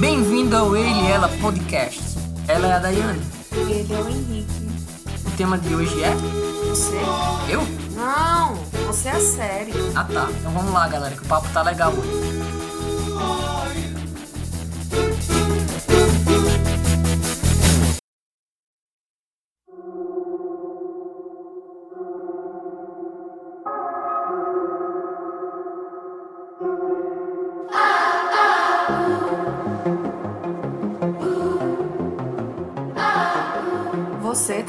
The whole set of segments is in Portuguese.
Bem-vindo ao Ele e Ela Podcast. Ela é a Daiane. Ele é o Henrique. O tema de hoje é Você? eu? Não, você é a série. Ah tá. Então vamos lá, galera, que o papo tá legal hoje.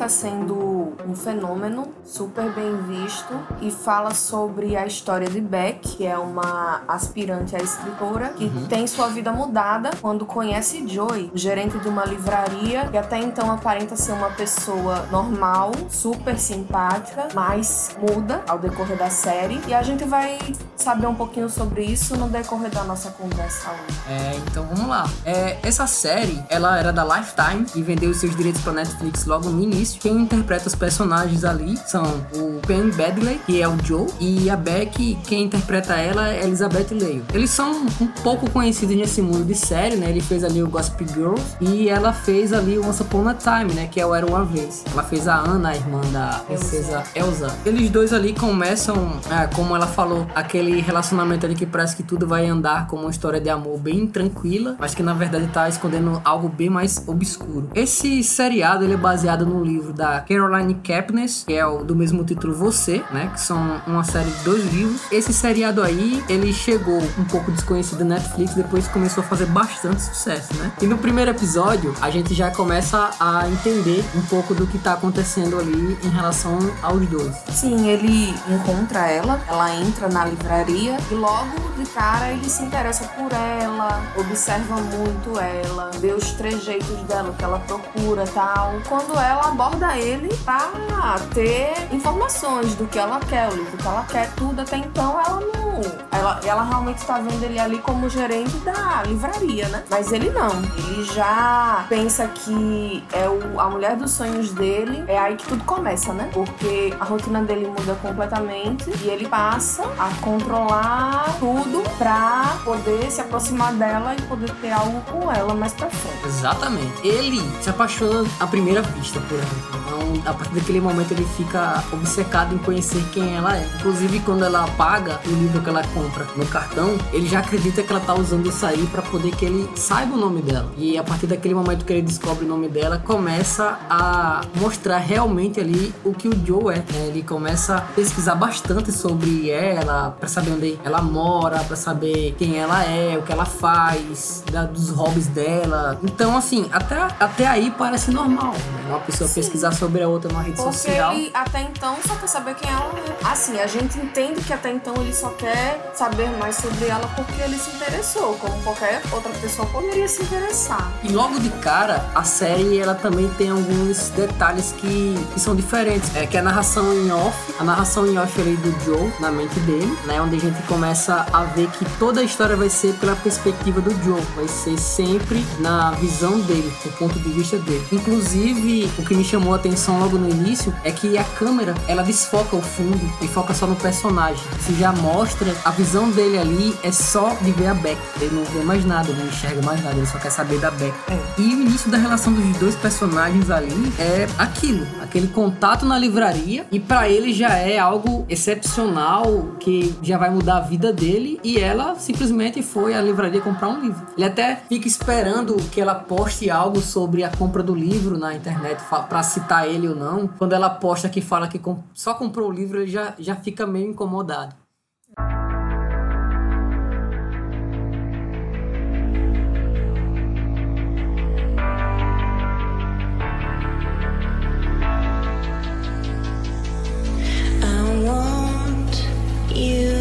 Está sendo um fenômeno super bem visto e fala sobre a história de Beck, que é uma aspirante a escritora que tem sua vida mudada quando conhece Joey, gerente de uma livraria que até então aparenta ser uma pessoa normal, super simpática, mas muda ao decorrer da série. E a gente vai saber um pouquinho sobre isso no decorrer da nossa conversa hoje. É, então vamos lá. É, essa série, ela era da Lifetime e vendeu os seus direitos pra Netflix logo no início. Quem interpreta os personagens ali são o Penn Badgley, que é o Joe, e a Beck, quem interpreta ela é Elizabeth Leio. Eles são um pouco conhecidos nesse mundo de série, né? Ele fez ali o Gossip Girls e ela fez ali o Once Upon a Time, né? Que é o Era Uma Vez. Ela fez a Ana, a irmã da princesa Elsa. Eles dois ali começam, é, como ela falou, aquele relacionamento ali que parece que tudo vai andar como uma história de amor bem tranquila, mas que na verdade tá escondendo algo bem mais obscuro. Esse seriado ele é baseado no livro da Caroline Kepnes, que é o do mesmo título Você, né? Que são uma série de dois livros. Esse seriado aí, ele chegou um pouco desconhecido na Netflix, depois começou a fazer bastante sucesso, né? E no primeiro episódio, a gente já começa a entender um pouco do que tá acontecendo ali em relação aos dois. Sim, ele encontra ela, ela entra na livraria e logo de cara ele se interessa por ela, observa muito ela, vê os trejeitos dela, que ela procura tal. Quando ela aborda ele pra ter informações do que ela quer, o livro que ela quer, tudo até então ela não. Ela, ela realmente tá vendo ele ali como gerente da livraria, né? Mas ele não. Ele já pensa que é o, a mulher dos sonhos dele, é aí que tudo começa, né? Porque a rotina dele muda completamente e ele passa a controlar tudo pra poder se aproximar dela e poder ter algo com ela mais pra frente. Exatamente. Ele se apaixona à primeira vista por ela. Então, a partir daquele momento, ele fica obcecado em conhecer quem ela é. Inclusive, quando ela paga o livro que ela compra no cartão, ele já acredita que ela tá usando isso aí pra poder que ele saiba o nome dela. E a partir daquele momento que ele descobre o nome dela, começa a mostrar realmente ali o que o Joe é. né? Ele começa a pesquisar bastante sobre ela, pra saber onde ela mora, pra saber quem ela é, o que ela faz, da- dos hobbies dela. Então, assim, até, até aí parece normal, né? Uma pessoa Sim. pesquisar sobre a outra numa rede Porque social. ele até então só quer saber quem ela é. Assim, a gente entende que até então ele só quer saber mais sobre ela porque ele se interessou, como qualquer outra pessoa poderia se interessar. E logo de cara, a série ela também tem alguns detalhes que, que são diferentes. É que a narração em off, a narração em off ali do Joe, na mente dele, né? Onde a gente começa a ver que toda a história vai ser pela perspectiva do Joe. Vai ser sempre na visão dele, do ponto de vista dele. Inclusive, o que me chamou a atenção logo no início é que a câmera, ela desfoca o fundo e foca só no personagem. Isso já mostra a visão dele ali é só de ver a Beck. Ele não vê mais nada, ele não enxerga mais nada, ele só quer saber da Beck. E o início da relação dos dois personagens ali é aquilo, aquele contato na livraria e pra ele já é algo excepcional que já vai mudar a vida dele e ela simplesmente foi à livraria comprar um livro. Ele até fica esperando que ela poste algo sobre a compra do livro na internet pra citar ele ou não. Quando ela posta que fala que só comprou o livro, ele já, já fica meio incomodado. You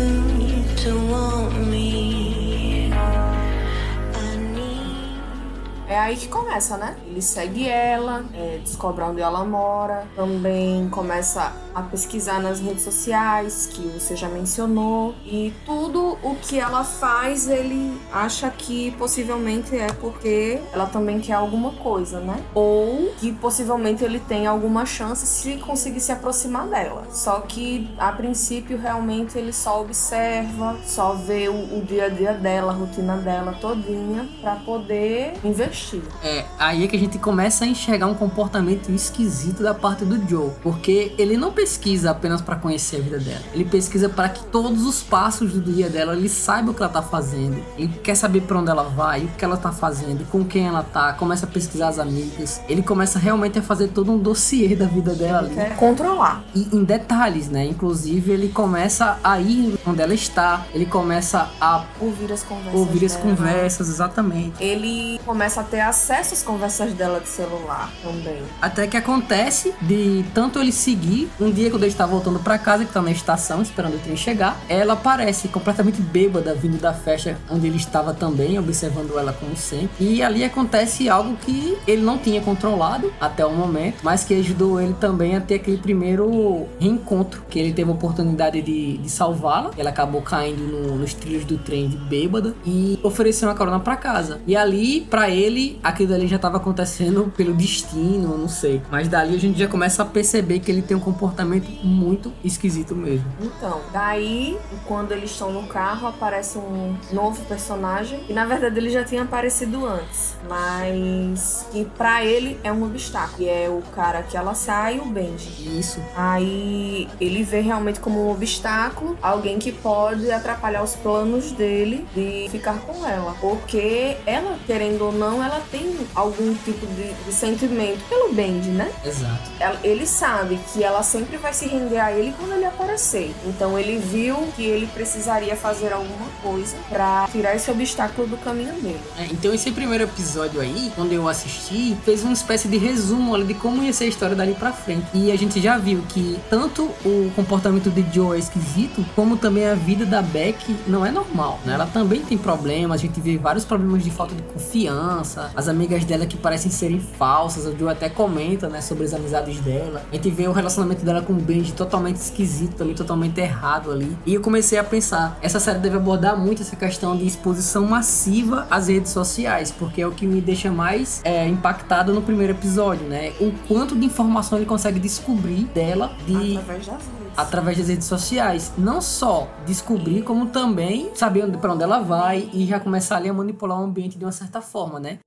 É aí que começa, né? Ele segue ela, é, descobre onde ela mora, também começa a pesquisar nas redes sociais, que você já mencionou, e tudo o que ela faz, ele acha que possivelmente é porque ela também quer alguma coisa, né? Ou que possivelmente ele tem alguma chance se conseguir se aproximar dela. Só que a princípio realmente ele só observa, só vê o, o dia a dia dela, a rotina dela todinha para poder investir. É, aí é que a gente começa a enxergar um comportamento esquisito da parte do Joe, porque ele não pesquisa apenas para conhecer a vida dela. Ele pesquisa para que todos os passos do dia dela ele saiba o que ela tá fazendo. Ele quer saber para onde ela vai, o que ela tá fazendo, com quem ela tá, começa a pesquisar as amigas. Ele começa realmente a fazer todo um dossiê da vida dela ali. Quer controlar. E em detalhes, né? Inclusive ele começa a ir onde ela está, ele começa a Ouvir as conversas. ouvir as dela. conversas, exatamente. Ele começa a ter acesso às conversas dela de celular também. Até que acontece de tanto ele seguir, um dia quando ele está voltando pra casa, que tá na estação, esperando o trem chegar, ela aparece completamente bêbada, vindo da festa onde ele estava também, observando ela como sempre. E ali acontece algo que ele não tinha controlado até o momento, mas que ajudou ele também a ter aquele primeiro reencontro, que ele teve a oportunidade de, de salvá-la. Ela acabou caindo no- nos trilhos do trem de bêbada e ofereceu uma carona pra casa. E ali, pra ele, aquilo ali já tava acontecendo pelo destino, não sei. Mas dali a gente já começa a perceber que ele tem um comportamento muito esquisito mesmo. Então, daí, quando eles estão no carro, aparece um novo personagem. E na verdade ele já tinha aparecido antes. Mas que pra ele é um obstáculo. Que é o cara que ela sai, o Benji. Isso. Aí ele vê realmente como um obstáculo alguém que pode atrapalhar os planos dele de ficar com ela. Porque ela, querendo ou não, ela tem algum tipo de, de sentimento pelo Benji, né? Exato. Ela- ele sabe que ela sempre vai se render a ele quando ele aparecer. Então ele viu que ele precisaria fazer alguma coisa pra tirar esse obstáculo do caminho dele. É, então esse primeiro episódio aí, quando eu assisti, fez uma espécie de resumo ali de como ia ser a história dali pra frente. E a gente já viu que tanto o comportamento de Joe é esquisito, como também a vida da Beck não é normal, né? Ela também tem problemas, a gente vê vários problemas de falta de confiança, as amigas dela que parecem serem falsas, o Joe até comenta, né, sobre as amizades dela. A gente vê o relacionamento dela com o Benji totalmente esquisito, também totalmente errado ali. E eu comecei a pensar, essa série deve abordar muito essa questão de exposição massiva às redes sociais, porque é o que me deixa mais é, impactado no primeiro episódio, né? O quanto de informação ele consegue descobrir dela de Através das redes. através das redes sociais. Não só descobrir, como também saber pra onde ela vai e já começar ali a manipular o ambiente de uma certa forma, né?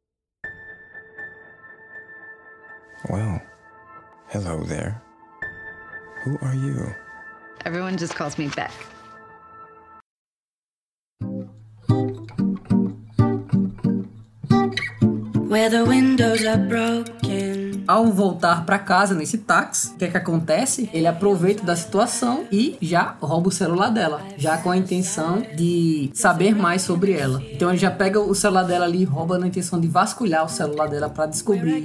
Well, hello there. Who are you? Everyone just calls me Beck. Where the windows are broken. Ao voltar pra casa nesse táxi, o que é que acontece? Ele aproveita da situação e já rouba o celular dela, já com a intenção de saber mais sobre ela. Então ele já pega o celular dela ali e rouba na intenção de vasculhar o celular dela pra descobrir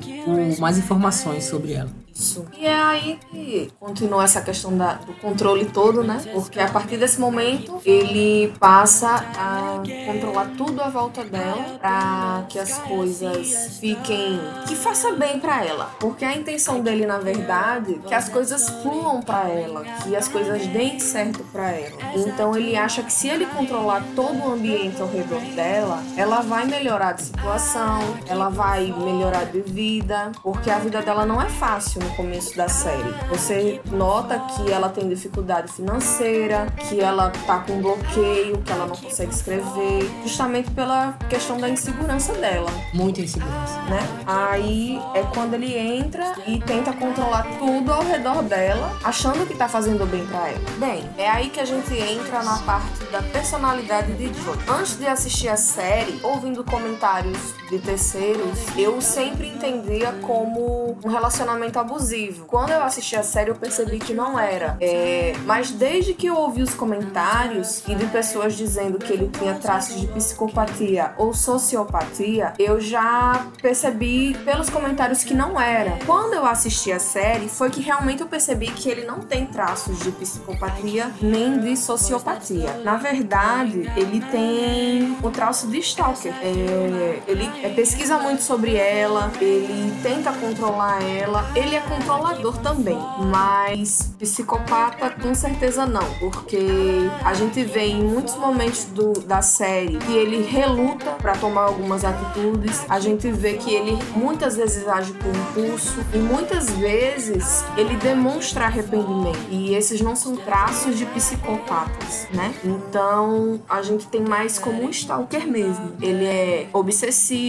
mais informações sobre ela. Isso. E é aí que continua essa questão da- do controle todo, né? Porque a partir desse momento ele passa a controlar tudo à volta dela para que as coisas fiquem. que faça bem para ela. Porque a intenção dele, na verdade, é que as coisas fluam para ela, que as coisas deem certo para ela. Então ele acha que se ele controlar todo o ambiente ao redor dela, ela vai melhorar de situação, ela vai melhorar de vida, porque a vida dela não é fácil no começo da série. Você nota que ela tem dificuldade financeira, que ela tá com bloqueio, que ela não consegue escrever, justamente pela questão da insegurança dela Muita insegurança. né? Aí é quando ele entra e tenta controlar tudo ao redor dela, achando que tá fazendo bem pra ela. Bem, é aí que a gente entra na parte da personalidade de Joe. Antes de assistir a série, ouvindo comentários de terceiros, eu sempre entendia como um relacionamento abusivo. Quando eu assisti a série, eu percebi que não era. É, mas desde que eu ouvi os comentários e de pessoas dizendo que ele tinha traços de psicopatia ou sociopatia, eu já percebi pelos comentários que não era. Quando eu assisti a série, foi que realmente eu percebi que ele não tem traços de psicopatia nem de sociopatia. Na verdade, ele tem o traço de stalker. É, ele pesquisa muito sobre ela, ele tenta controlar ela, ele é controlador também, mas psicopata com certeza não, porque a gente vê em muitos momentos do, da série que ele reluta para tomar algumas atitudes, a gente vê que ele muitas vezes age por impulso e muitas vezes ele demonstra arrependimento e esses não são traços de psicopatas, né? Então a gente tem mais como um stalker mesmo. Ele é obsessivo,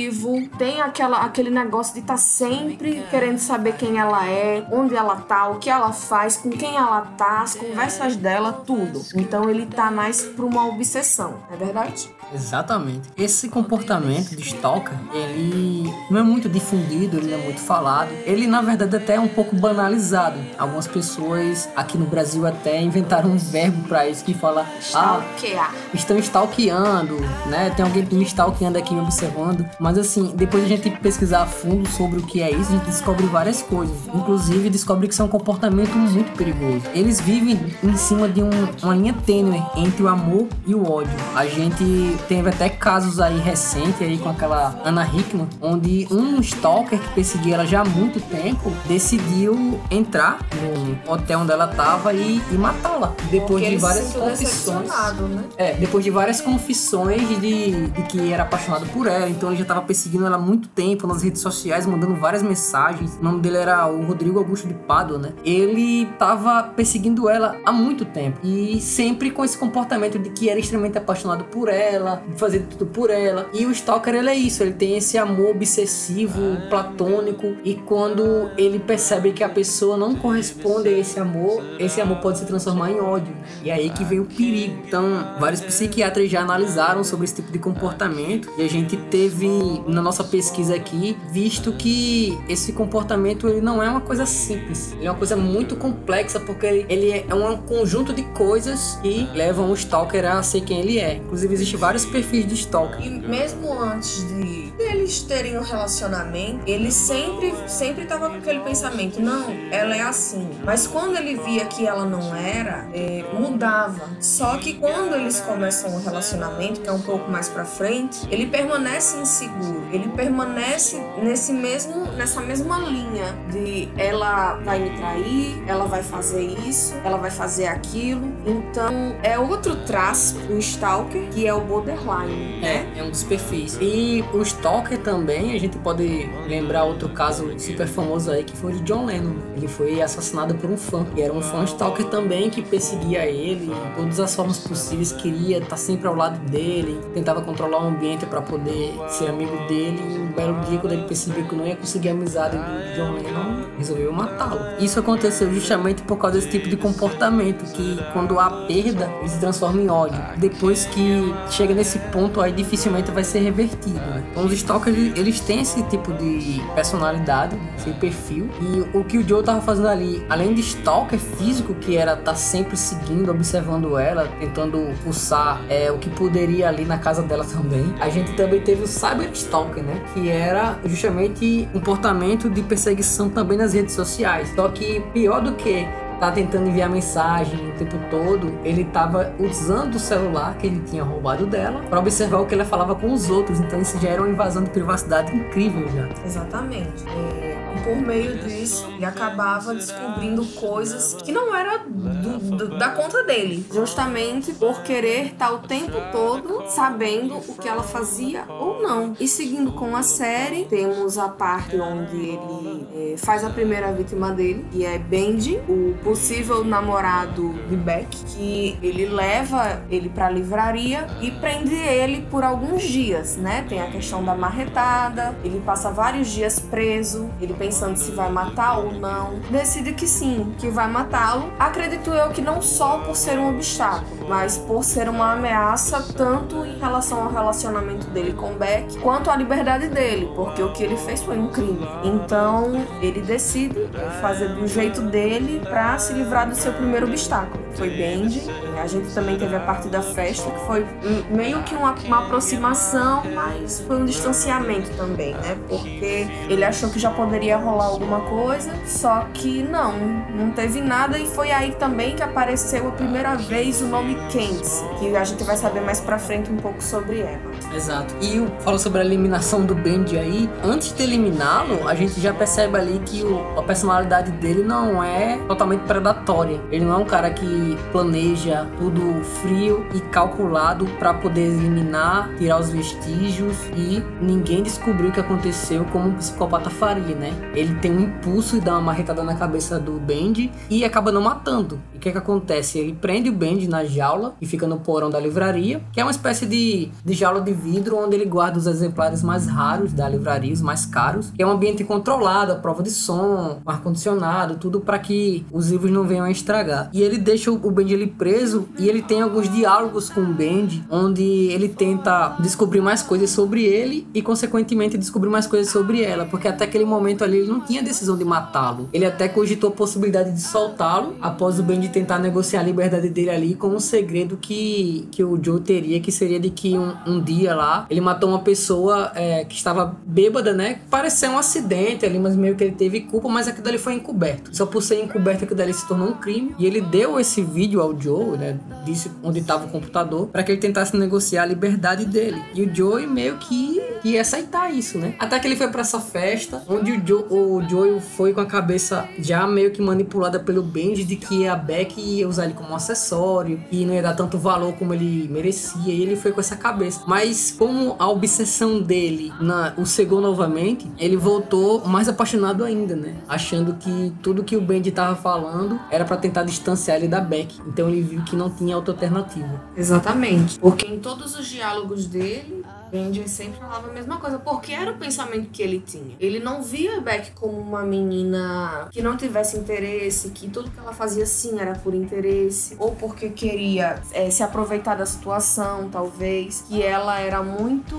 tem aquela, aquele negócio de estar tá sempre querendo saber quem ela é, onde ela tá, o que ela faz, com quem ela tá, as conversas dela, tudo. Então ele tá mais pra uma obsessão, é verdade? Exatamente. Esse comportamento de stalker, ele não é muito difundido, ele não é muito falado. Ele, na verdade, até é um pouco banalizado. Algumas pessoas aqui no Brasil até inventaram um verbo para isso que fala Stalkear. Ah, estão stalkeando, né? Tem alguém me stalkeando aqui me observando. Mas assim, depois a gente pesquisar a fundo sobre o que é isso, a gente descobre várias coisas. Inclusive, descobre que isso é um comportamento muito perigoso. Eles vivem em cima de um, uma linha tênue entre o amor e o ódio. A gente teve até casos aí recentes aí com aquela Ana Hickman, onde um stalker que perseguia ela já há muito tempo decidiu entrar no hotel onde ela tava e, e matá-la. Depois Porque de várias confissões. Né? É, depois de várias confissões de, de que era apaixonado por ela, então ele já tava perseguindo ela há muito tempo nas redes sociais, mandando várias mensagens. O nome dele era o Rodrigo Augusto de Pádua, né? Ele tava perseguindo ela há muito tempo e sempre com esse comportamento de que era extremamente apaixonado por ela ela, fazer tudo por ela. E o Stalker, ele é isso, ele tem esse amor obsessivo, platônico, e quando ele percebe que a pessoa não corresponde a esse amor, esse amor pode se transformar em ódio. E é aí que vem o perigo. Então, vários psiquiatras já analisaram sobre esse tipo de comportamento, e a gente teve, na nossa pesquisa aqui, visto que esse comportamento ele não é uma coisa simples, ele é uma coisa muito complexa, porque ele, ele é um conjunto de coisas que levam o Stalker a ser quem ele é. Inclusive, existe vários vários perfis de stalker. E mesmo antes de eles terem um relacionamento, ele sempre, sempre tava com aquele pensamento, não, ela é assim. Mas quando ele via que ela não era, é, mudava. Só que quando eles começam um relacionamento, que é um pouco mais pra frente, ele permanece inseguro. Ele permanece nesse mesmo, nessa mesma linha de ela vai me trair, ela vai fazer isso, ela vai fazer aquilo. Então é outro traço do stalker, que é o borderline, né? É, é um dos perfis. E o Stalker também, a gente pode lembrar outro caso super famoso aí, que foi o de John Lennon. Ele foi assassinado por um fã. E era um fã Stalker também que perseguia ele, de todas as formas possíveis, queria estar sempre ao lado dele, tentava controlar o ambiente para poder ser amigo dele. Belo dia, quando ele percebeu que não ia conseguir a amizade do John Lennon, resolveu matá-lo. Isso aconteceu justamente por causa desse tipo de comportamento, que quando há perda, ele se transforma em ódio. Depois que chega nesse ponto aí dificilmente vai ser revertido. Né? Então os stalkers eles têm esse tipo de personalidade, esse perfil. E o que o Joe tava fazendo ali, além de stalker físico, que era tá sempre seguindo, observando ela, tentando pulsar é, o que poderia ali na casa dela também. A gente também teve o cyber stalker, né? Que era justamente um comportamento de perseguição também nas redes sociais. Só que pior do que tá tentando enviar mensagem o tempo todo, ele tava usando o celular que ele tinha roubado dela para observar o que ela falava com os outros. Então isso já era uma invasão de privacidade incrível já. Exatamente. É, por meio disso, ele acabava descobrindo coisas que não era do, do, da conta dele, justamente por querer estar o tempo todo sabendo o que ela fazia ou não. E seguindo com a série, temos a parte onde ele é, faz a primeira vítima dele, que é Benji, o possível namorado de Beck, que ele leva ele pra livraria e prende ele por alguns dias, né? Tem a questão da marretada, ele passa vários dias preso, ele pensando se vai matar ou não. Decide que sim, que vai matá-lo. Acredito eu que não só por ser um obstáculo, mas por ser uma ameaça tanto em relação ao relacionamento dele com Beck, quanto à liberdade dele, porque o que ele fez foi um crime. Então, ele decide fazer do jeito dele para se livrar do seu primeiro obstáculo. Foi Bendy. A gente também teve a parte da festa, que foi meio que uma, uma aproximação, mas foi um distanciamento também, né? Porque ele achou que já poderia rolar alguma coisa, só que não, não teve nada e foi aí também que apareceu a primeira vez o nome Kent, que a gente vai saber mais pra frente um pouco sobre ela. Exato. E fala sobre a eliminação do Bendy aí. Antes de eliminá-lo, a gente já percebe ali que o, a personalidade dele não é totalmente predatória. Ele não é um cara que planeja tudo frio e calculado para poder eliminar, tirar os vestígios e ninguém descobriu o que aconteceu como um psicopata faria, né? Ele tem um impulso e dá uma marretada na cabeça do Bendy e acaba não matando. E o que, que acontece? Ele prende o Bendy na jaula e fica no porão da livraria, que é uma espécie de, de jaula de vidro onde ele guarda os exemplares mais raros da livraria, os mais caros, é um ambiente controlado, a prova de som, ar-condicionado, tudo para que os livros não venham a estragar. E ele deixa o Bendy preso e ele tem alguns diálogos com o Bendy, onde ele tenta descobrir mais coisas sobre ele e, consequentemente, descobrir mais coisas sobre ela, porque até aquele momento ali ele não tinha decisão de matá-lo. Ele até cogitou a possibilidade de soltá-lo após o Bendy tentar negociar a liberdade dele ali com um segredo que, que o Joe teria, que seria de que um, um dia lá ele matou uma pessoa é, que estava bêbada, né? Pareceu um acidente ali, mas meio que ele teve culpa, mas aquilo ali foi encoberto. Só por ser encoberto aquilo ali se tornou um crime. E ele deu esse vídeo ao Joe, né? Disse onde estava o computador, para que ele tentasse negociar a liberdade dele. E o Joe meio que ia aceitar isso, né? Até que ele foi para essa festa, onde o Joe, o Joe foi com a cabeça já meio que manipulada pelo Benji de que a Beck ia usar ele como acessório e não ia dar tanto valor como ele merecia. E ele foi com essa cabeça. Mas como a obsessão dele na, o cegou novamente, ele voltou mais apaixonado ainda, né? Achando que tudo que o Benji tava falando era para tentar distanciar ele da Beck. Então ele viu que não tinha outra alternativa. Exatamente. Porque em todos os diálogos dele, Benji sempre falava a mesma coisa, porque era o pensamento que ele tinha. Ele não via Beck como uma menina que não tivesse interesse, que tudo que ela fazia sim era por interesse, ou porque queria é, se aproveitar da situação, talvez, que ela era muito.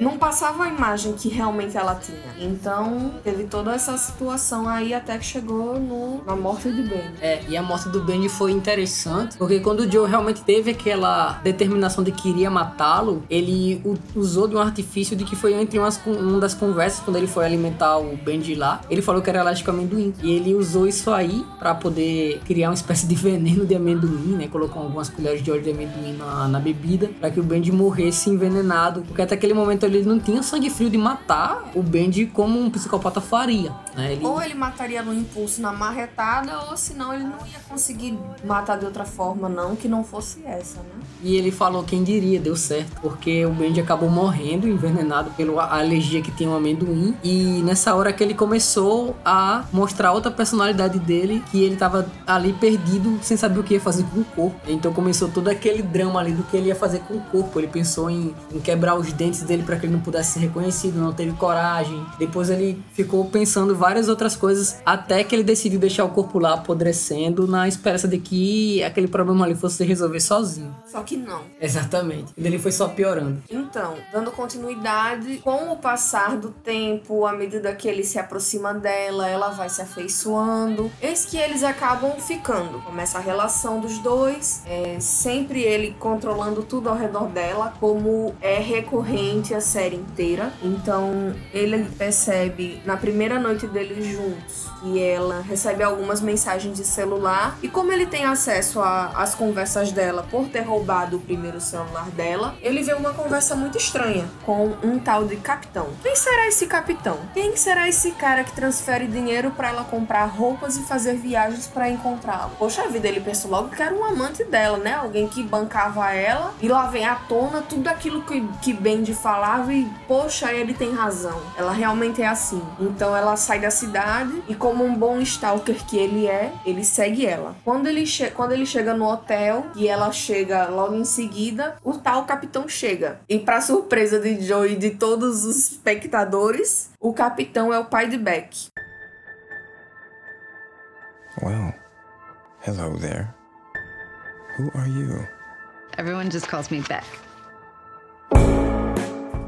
não passava a imagem que realmente ela tinha. Então, teve toda essa situação aí até que chegou no, na morte de Benji. É, e a morte do Benji foi interessante, porque quando o Joe realmente teve aquela determinação de que iria matá-lo, ele o usou de um artifício de que foi entre umas, uma das conversas, quando ele foi alimentar o Benji lá, ele falou que era a amendoim. E ele usou isso aí para poder criar uma espécie de veneno de amendoim, né? Colocou algumas colheres de óleo de amendoim na, na bebida, para que o Benji morresse envenenado. Porque até aquele momento ele não tinha sangue frio de matar o Benji como um psicopata faria. Né? Ele... Ou ele mataria no impulso na marretada, ou senão ele não ia conseguir matar de outra forma, não, que não fosse essa, né? E ele falou quem diria, deu certo, porque o Benji acabou morrendo, envenenado pela alergia que tinha o amendoim. E nessa hora que ele começou a mostrar outra personalidade dele, que ele tava ali perdido, sem saber o que ia fazer com o corpo. Então começou todo aquele drama ali do que ele ia fazer com o corpo. Ele pensou em, em quebrar os dentes dele para que ele não pudesse ser reconhecido, não teve coragem. Depois ele ficou pensando várias outras coisas, até que ele decidiu deixar o corpo lá apodrecendo, na esperança de que aquele problema ali fosse se resolver sozinho. Só que não. Exatamente. E ele foi só piorando. Então, dando continuidade, com o passar do tempo, à medida que ele se aproxima dela, ela vai se afeiçoando. Eis que eles acabam ficando. Começa a relação dos dois, é, sempre ele controlando tudo ao redor dela, como é recorrente a série inteira. Então, ele percebe na primeira noite deles juntos que ela recebe algumas mensagens de celular e como ele tem acesso às conversas dela por ter roubado o primeiro celular dela, ele vê uma conversa muito muito estranha com um tal de capitão. Quem será esse capitão? Quem será esse cara que transfere dinheiro para ela comprar roupas e fazer viagens para encontrá-lo? Poxa vida, ele pensou logo que era um amante dela, né? Alguém que bancava ela e lá vem à tona tudo aquilo que, que Bendy falava e, poxa, ele tem razão. Ela realmente é assim. Então ela sai da cidade e, como um bom stalker que ele é, ele segue ela. Quando ele, quando ele chega no hotel e ela chega logo em seguida, o tal capitão chega. E, para surpresa de Joe e de todos os espectadores, o capitão é o pai de Beck. Well, hello there. Who are you? Everyone just calls me Beck.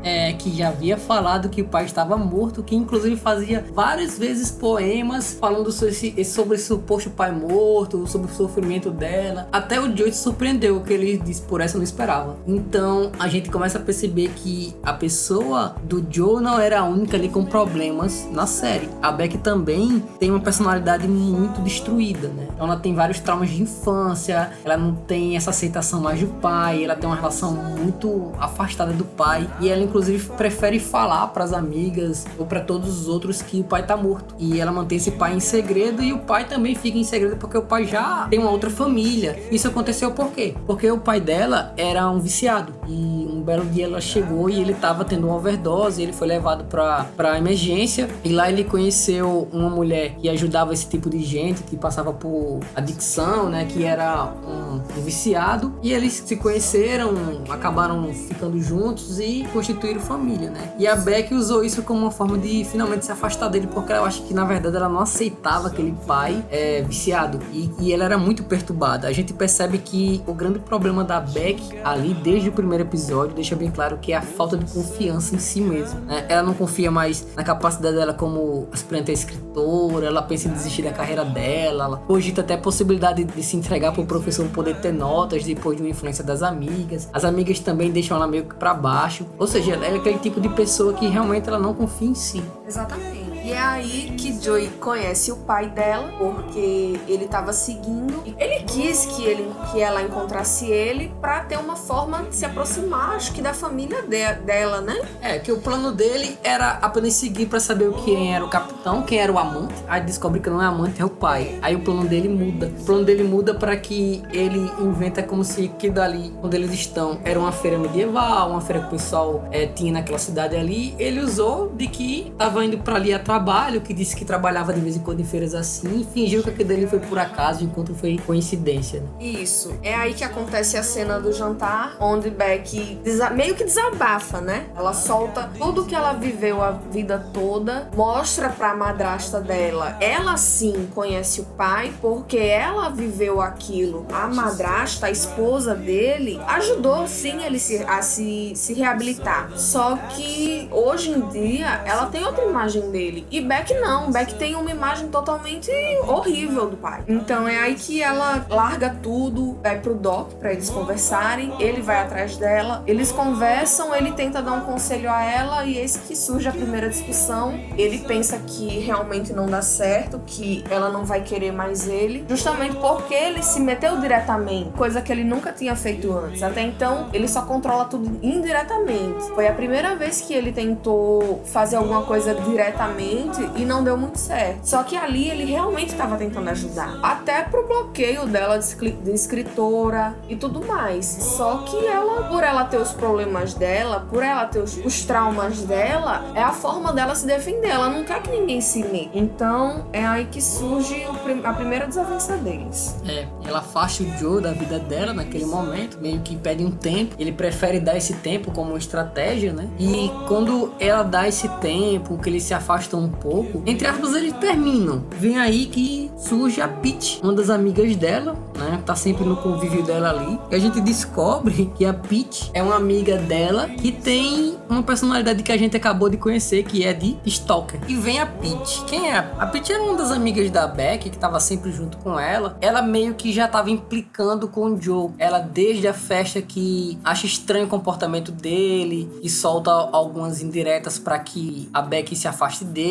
É, que já havia falado que o pai estava morto, que inclusive fazia várias vezes poemas falando sobre esse, sobre suposto pai morto, sobre o sofrimento dela. Até o Joe se surpreendeu, que ele disse, por essa eu não esperava. Então a gente começa a perceber que a pessoa do Joe não era a única ali com problemas na série. A Beck também tem uma personalidade muito destruída, né? Então ela tem vários traumas de infância, ela não tem essa aceitação mais do pai, ela tem uma relação muito afastada do pai e ela inclusive prefere falar para as amigas ou para todos os outros que o pai tá morto. E ela mantém esse pai em segredo e o pai também fica em segredo porque o pai já tem uma outra família. Isso aconteceu por quê? Porque o pai dela era um viciado e um belo dia ela chegou e ele tava tendo uma overdose, ele foi levado para para emergência e lá ele conheceu uma mulher que ajudava esse tipo de gente que passava por adicção, né, que era um, um viciado e eles se conheceram, acabaram ficando juntos e constituíram constituíram família, né? E a Beck usou isso como uma forma de finalmente se afastar dele, porque eu acho que na verdade ela não aceitava aquele pai é, viciado e, e ela era muito perturbada. A gente percebe que o grande problema da Beck ali desde o primeiro episódio deixa bem claro que é a falta de confiança em si mesma. Né? Ela não confia mais na capacidade dela como aspirante a escritora, ela pensa em desistir da carreira dela, ela cogita até a possibilidade de se entregar para o professor poder ter notas depois de uma influência das amigas. As amigas também deixam ela meio que para baixo. Ou seja, seja, ela é aquele tipo de pessoa que realmente ela não confia em si. Exatamente. E é aí que Joey conhece o pai dela, porque ele estava seguindo. Ele quis que, ele, que ela encontrasse ele para ter uma forma de se aproximar, acho que da família de, dela, né? É, que o plano dele era apenas seguir para saber quem era o capitão, quem era o amante. Aí descobre que não é amante, é o pai. Aí o plano dele muda. O plano dele muda para que ele inventa como se que dali, onde eles estão, era uma feira medieval, uma feira que o pessoal é, tinha naquela cidade ali. Ele usou de que tava indo para ali atrás trabalho, que disse que trabalhava de vez em quando em feiras assim, e fingiu que aquilo dele foi por acaso, enquanto foi coincidência. Né? Isso. É aí que acontece a cena do jantar, onde Beck meio que desabafa, né? Ela solta tudo que ela viveu a vida toda, mostra pra madrasta dela. Ela sim conhece o pai, porque ela viveu aquilo. A madrasta, a esposa dele, ajudou sim ele se, a se, se reabilitar. Só que hoje em dia ela tem outra imagem dele. E Beck não, Beck tem uma imagem totalmente horrível do pai. Então é aí que ela larga tudo, vai pro Doc para eles conversarem, ele vai atrás dela, eles conversam, ele tenta dar um conselho a ela e eis que surge a primeira discussão. Ele pensa que realmente não dá certo, que ela não vai querer mais ele, justamente porque ele se meteu diretamente, coisa que ele nunca tinha feito antes. Até então, ele só controla tudo indiretamente. Foi a primeira vez que ele tentou fazer alguma coisa diretamente e não deu muito certo. Só que ali ele realmente estava tentando ajudar. Até pro bloqueio dela de escritora e tudo mais. Só que ela, por ela ter os problemas dela, por ela ter os, os traumas dela, é a forma dela se defender. Ela não quer que ninguém se mete. Então é aí que surge a primeira desavença deles. É, ela afasta o Joe da vida dela naquele momento, meio que pede um tempo. Ele prefere dar esse tempo como estratégia, né? E quando ela dá esse tempo, que eles se afastam um pouco, entre aspas, eles terminam. Vem aí que surge a Peach, uma das amigas dela, né? Tá sempre no convívio dela ali. E a gente descobre que a Peach é uma amiga dela que tem uma personalidade que a gente acabou de conhecer, que é de Stalker. E vem a Peach. Quem é? A Peach era uma das amigas da Beck, que tava sempre junto com ela. Ela meio que já tava implicando com o Joe. Ela, desde a festa, que acha estranho o comportamento dele e solta algumas indiretas para que a Beck se afaste dele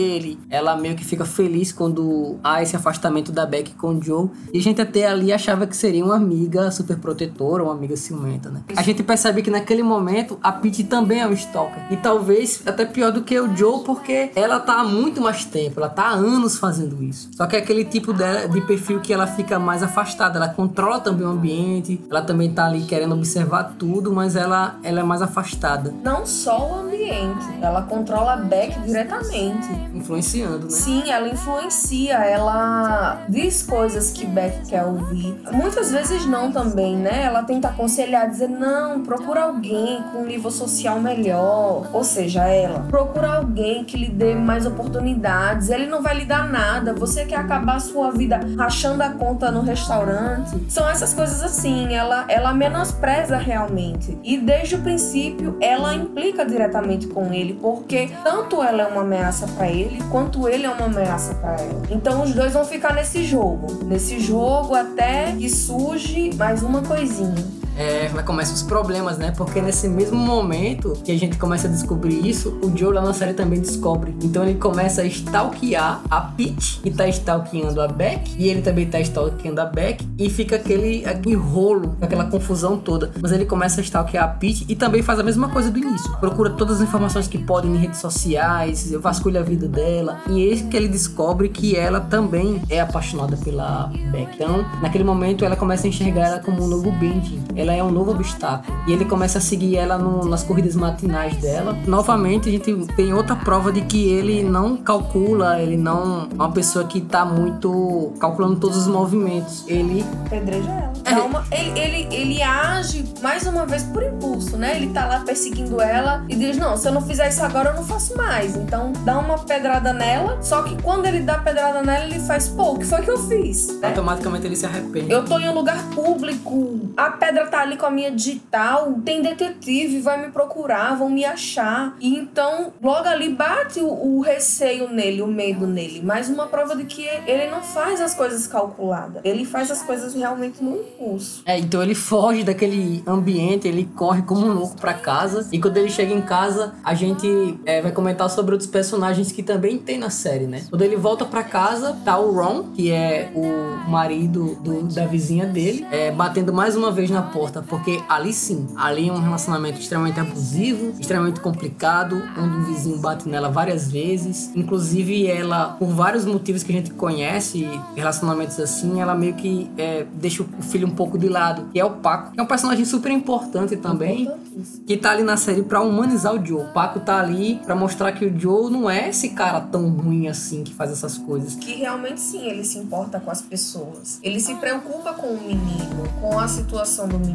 Ela meio que fica feliz quando há esse afastamento da Beck com o Joe. E a gente até ali achava que seria uma amiga super protetora, uma amiga ciumenta, né? A gente percebe que naquele momento a Pete também é um stalker. E talvez até pior do que o Joe, porque ela tá há muito mais tempo, ela tá há anos fazendo isso. Só que é aquele tipo de perfil que ela fica mais afastada, ela controla também o ambiente, ela também tá ali querendo observar tudo, mas ela, ela é mais afastada. Não só o ambiente, ela controla a Beck diretamente. Influenciando, né? Sim, ela influencia, ela diz coisas que Beck quer ouvir. Muitas vezes não também, né? Ela tenta aconselhar, dizer, não, procura alguém com um nível social melhor. Ou seja, ela, procura alguém que lhe dê mais oportunidades. Ele não vai lhe dar nada. Você quer acabar a sua vida rachando a conta no restaurante. São essas coisas assim, ela, ela menospreza realmente. E desde o princípio, ela implica diretamente com ele, porque tanto ela é uma ameaça para ele, quanto ele é uma ameaça para ela. Então os dois vão ficar nesse jogo, nesse jogo até que surge mais uma coisinha é, vai começar os problemas, né? Porque nesse mesmo momento que a gente começa a descobrir isso, o Joe lá na série também descobre. Então ele começa a stalkear a Peach, que tá stalkeando a Beck, e ele também tá stalkeando a Beck, e fica aquele, aquele rolo, aquela confusão toda. Mas ele começa a stalkear a Peach e também faz a mesma coisa do início. Procura todas as informações que podem em redes sociais, vasculha a vida dela, e eis que ele descobre que ela também é apaixonada pela Beck. Então, naquele momento, ela começa a enxergar ela como um novo Benji. Ela ela é um novo obstáculo. E ele começa a seguir ela no, nas corridas matinais dela. Novamente, a gente tem outra prova de que ele não calcula, ele não é uma pessoa que tá muito calculando todos os movimentos. Ele. Pedreja ela. É. Uma, ele, ele, ele age mais uma vez por impulso, né? Ele tá lá perseguindo ela e diz: Não, se eu não fizer isso agora, eu não faço mais. Então dá uma pedrada nela. Só que quando ele dá pedrada nela, ele faz: Pô, o que foi que eu fiz? Né? Automaticamente ele se arrepende. Eu tô em um lugar público, a pedra tá ali com a minha digital, tem detetive, vai me procurar, vão me achar. E então, logo ali bate o, o receio nele, o medo nele. Mais uma prova de que ele não faz as coisas calculadas. Ele faz as coisas realmente no impulso. É, então ele foge daquele ambiente, ele corre como um louco pra casa. E quando ele chega em casa, a gente é, vai comentar sobre outros personagens que também tem na série, né? Quando ele volta pra casa, tá o Ron, que é o marido do, da vizinha dele, é, batendo mais uma vez na porta porta, porque ali sim, ali é um relacionamento extremamente abusivo, extremamente complicado, onde o vizinho bate nela várias vezes. Inclusive, ela, por vários motivos que a gente conhece, relacionamentos assim, ela meio que é, deixa o filho um pouco de lado. E é o Paco, que é um personagem super importante também, que tá ali na série para humanizar o Joe. O Paco tá ali para mostrar que o Joe não é esse cara tão ruim assim que faz essas coisas. Que realmente sim, ele se importa com as pessoas. Ele se preocupa com o menino, com a situação do menino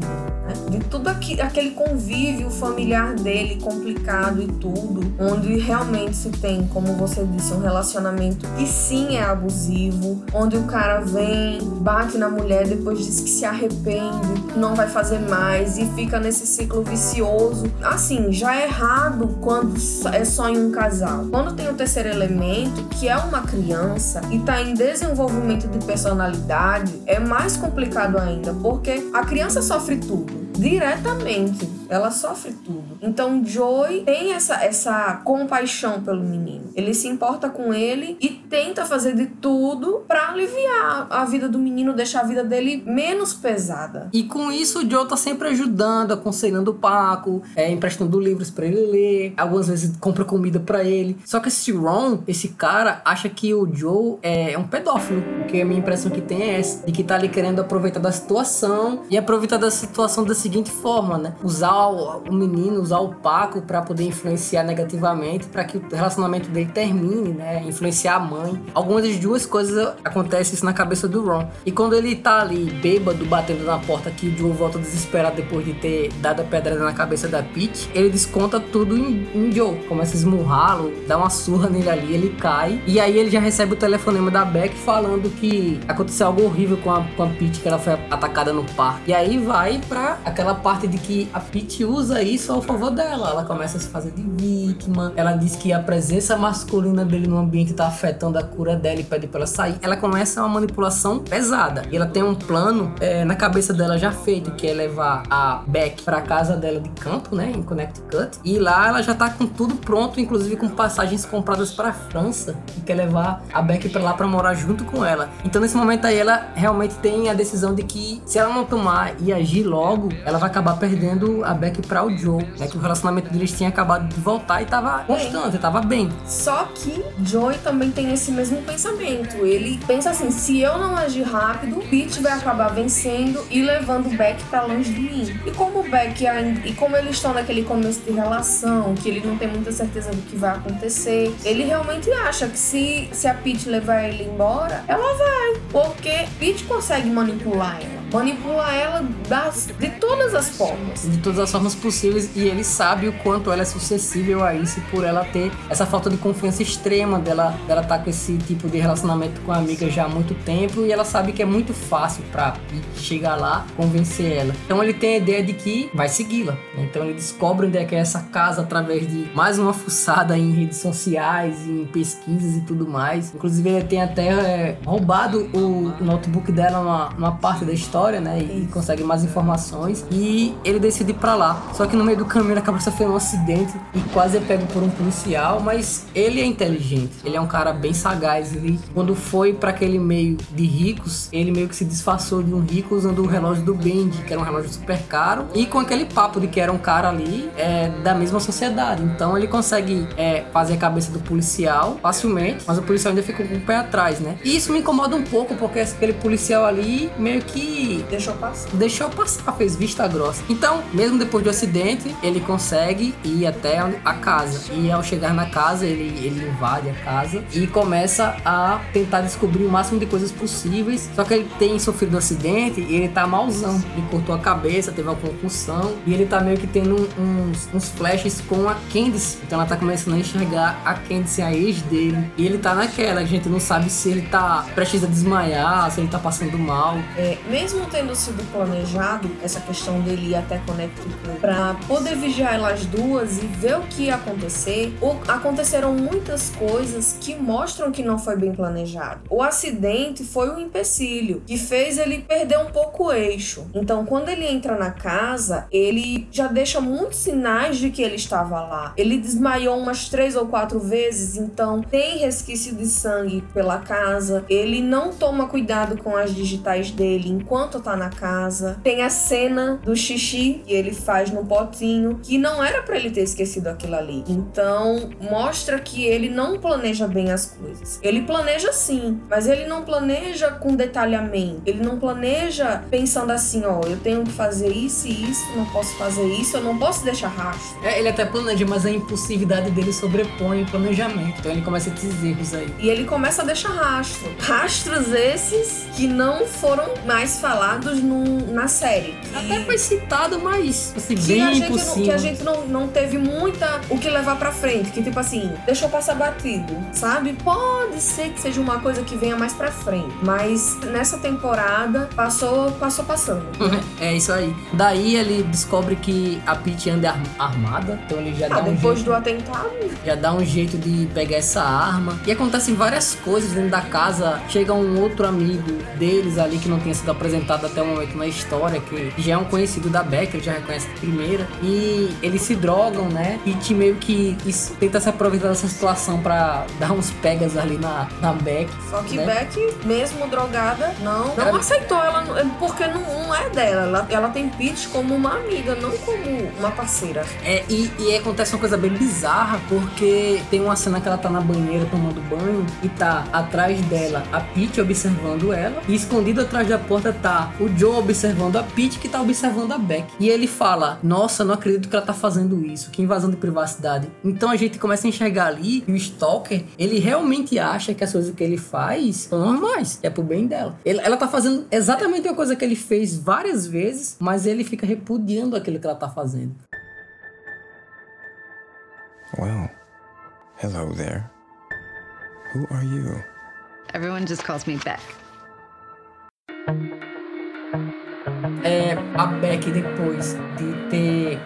de tudo aqui, aquele convívio familiar dele complicado e tudo, onde realmente se tem, como você disse, um relacionamento que sim é abusivo, onde o cara vem, bate na mulher, depois diz que se arrepende, não vai fazer mais e fica nesse ciclo vicioso. Assim, já é errado quando é só em um casal. Quando tem o terceiro elemento, que é uma criança e tá em desenvolvimento de personalidade, é mais complicado ainda, porque a criança sofre tudo diretamente. Ela sofre tudo. Então Joey tem essa, essa compaixão pelo menino. Ele se importa com ele e tenta fazer de tudo para aliviar a vida do menino, deixar a vida dele menos pesada. E com isso o Joe tá sempre ajudando, aconselhando o Paco, é, emprestando livros para ele ler, algumas vezes compra comida para ele. Só que esse Ron, esse cara, acha que o Joe é um pedófilo, porque a minha impressão que tem é essa, de que tá ali querendo aproveitar da situação e aproveitar da situação da seguinte forma, né? Usar o, o menino, usar o Paco para poder influenciar negativamente, para que o relacionamento dele termine, né? Influenciar a mãe. Algumas das duas coisas acontecem isso na cabeça do Ron. E quando ele tá ali bêbado, batendo na porta que o Joe volta desesperado depois de ter dado a pedra na cabeça da Peach, ele desconta tudo em, em Joe. Começa a esmurrá-lo, dá uma surra nele ali, ele cai. E aí ele já recebe o telefonema da Beck falando que aconteceu algo horrível com a, com a Peach, que ela foi atacada no parque. E aí vai pra aquela parte de que a Peach usa isso ao favor dela. Ela começa a se fazer de vítima. Ela diz que a presença masculina dele no ambiente tá afetando a cura dela e pede pra ela sair, ela começa uma manipulação pesada. E ela tem um plano é, na cabeça dela já feito, que é levar a Beck pra casa dela de campo, né, em Connecticut. E lá ela já tá com tudo pronto, inclusive com passagens compradas pra França, e quer levar a Beck pra lá pra morar junto com ela. Então nesse momento aí ela realmente tem a decisão de que se ela não tomar e agir logo, ela vai acabar perdendo a Beck pra o Joe, né, que o relacionamento deles tinha acabado de voltar e tava constante, tava bem. Só que Joey também tem esse mesmo pensamento. Ele pensa assim: se eu não agir rápido, Pete vai acabar vencendo e levando Beck pra longe de mim. E como o Beck e como eles estão naquele começo de relação, que ele não tem muita certeza do que vai acontecer, ele realmente acha que se, se a Pete levar ele embora, ela vai. Porque Pete consegue manipular ela. Manipula ela das, de todas as formas. de todas as formas possíveis e ele sabe o quanto ela é suscetível a isso por ela ter essa falta de confiança extrema dela dela tá com esse tipo de relacionamento com a amiga já há muito tempo e ela sabe que é muito fácil Pete chegar lá convencer ela então ele tem a ideia de que vai segui-la né? então ele descobre onde é que é essa casa através de mais uma fuçada em redes sociais em pesquisas e tudo mais inclusive ele tem até é, roubado o notebook dela numa, numa parte da história né e consegue mais informações e ele decide ir pra lá só que no meio do caminho ele acaba sofrendo um acidente e quase é pego por um policial, mas ele é inteligente, ele é um cara bem sagaz. Ele, quando foi para aquele meio de ricos, ele meio que se disfarçou de um rico usando o relógio do Bendy, que era um relógio super caro, e com aquele papo de que era um cara ali é, da mesma sociedade. Então ele consegue é, fazer a cabeça do policial facilmente, mas o policial ainda fica com o pé atrás, né? E isso me incomoda um pouco, porque aquele policial ali meio que Deixou passar. deixou passar, fez vista grossa. Então, mesmo depois do acidente, ele consegue ir até a casa. E ao chegar na casa, ele, ele invade a casa e começa a tentar descobrir o máximo de coisas possíveis. Só que ele tem sofrido um acidente e ele tá malzão. Ele cortou a cabeça, teve uma concussão e ele tá meio que tendo uns, uns flashes com a Candice. Então ela tá começando a enxergar a Candice, a ex dele. E ele tá naquela, a gente não sabe se ele tá prestes a desmaiar, se ele tá passando mal. É, mesmo tendo sido planejado essa questão dele ir até Connecticut pra poder vigiar elas duas e ver o que ia acontecer, aconteceram muitas coisas que mostram que não foi bem planejado. O acidente foi um empecilho que fez ele perder um pouco o eixo. Então, quando ele entra na casa, ele já deixa muitos sinais de que ele estava lá. Ele desmaiou umas três ou quatro vezes, então tem resquício de sangue pela casa. Ele não toma cuidado com as digitais dele enquanto tá na casa. Tem a cena do xixi que ele faz no potinho, que não era pra ele ter esquecido aquilo ali. Então, mostra que ele não planeja bem as coisas. Ele planeja sim, mas ele não planeja com detalhamento. Ele não planeja pensando assim, ó, eu tenho que fazer isso e isso, não posso fazer isso, eu não posso deixar rastro. É, ele até planeja, mas a impulsividade dele sobrepõe o planejamento. Então ele começa esses erros aí. E ele começa a deixar rastro. Rastros esses que não foram mais falados no- na série. Que, Até foi citado, mas assim, que bem a gente, não, que a gente não, não teve muita o que levar pra frente. Que tipo assim, deixou passar batido, sabe? Pode ser que seja uma coisa que venha mais pra frente. Mas nessa temporada passou, passou passando. É isso aí. Daí ele descobre que a Pete anda ar- armada, então ele já Ah, dá um depois jeito, do atentado, já dá um jeito de pegar essa arma. E acontecem várias coisas dentro da casa. Chega um outro amigo deles ali que não tinha sido apresentado até o momento na história, que já é um conhecido da Beck, ele já reconhece de primeira. E eles se drogam, né? E meio que tenta se aproveitar dessa situação pra dar uns pegas ali na, na Beck. Só que né? Beck, mesmo drogada, não, não Ela- aceitou ela não- porque não, não é dela. Ela, ela tem Pete como uma amiga, não como uma parceira. É, e, e acontece uma coisa bem bizarra, porque tem uma cena que ela tá na banheira tomando banho e tá atrás dela a Pete observando ela, e escondido atrás da porta tá o Joe observando a Pete que tá observando a Beck. E ele fala: Nossa, não acredito que ela tá fazendo isso, que invasão de privacidade. Então a gente começa a enxergar ali que o Stalker, ele realmente acha que as coisas que ele faz são normais, é pro bem dela. Ele- ela tá fazendo exatamente a coisa que ele fez várias vezes, mas ele fica repudiando aquilo que ela tá fazendo. Well, hello there. Who are you? Everyone just calls me Beck. Thank you. É, a Beck depois de ter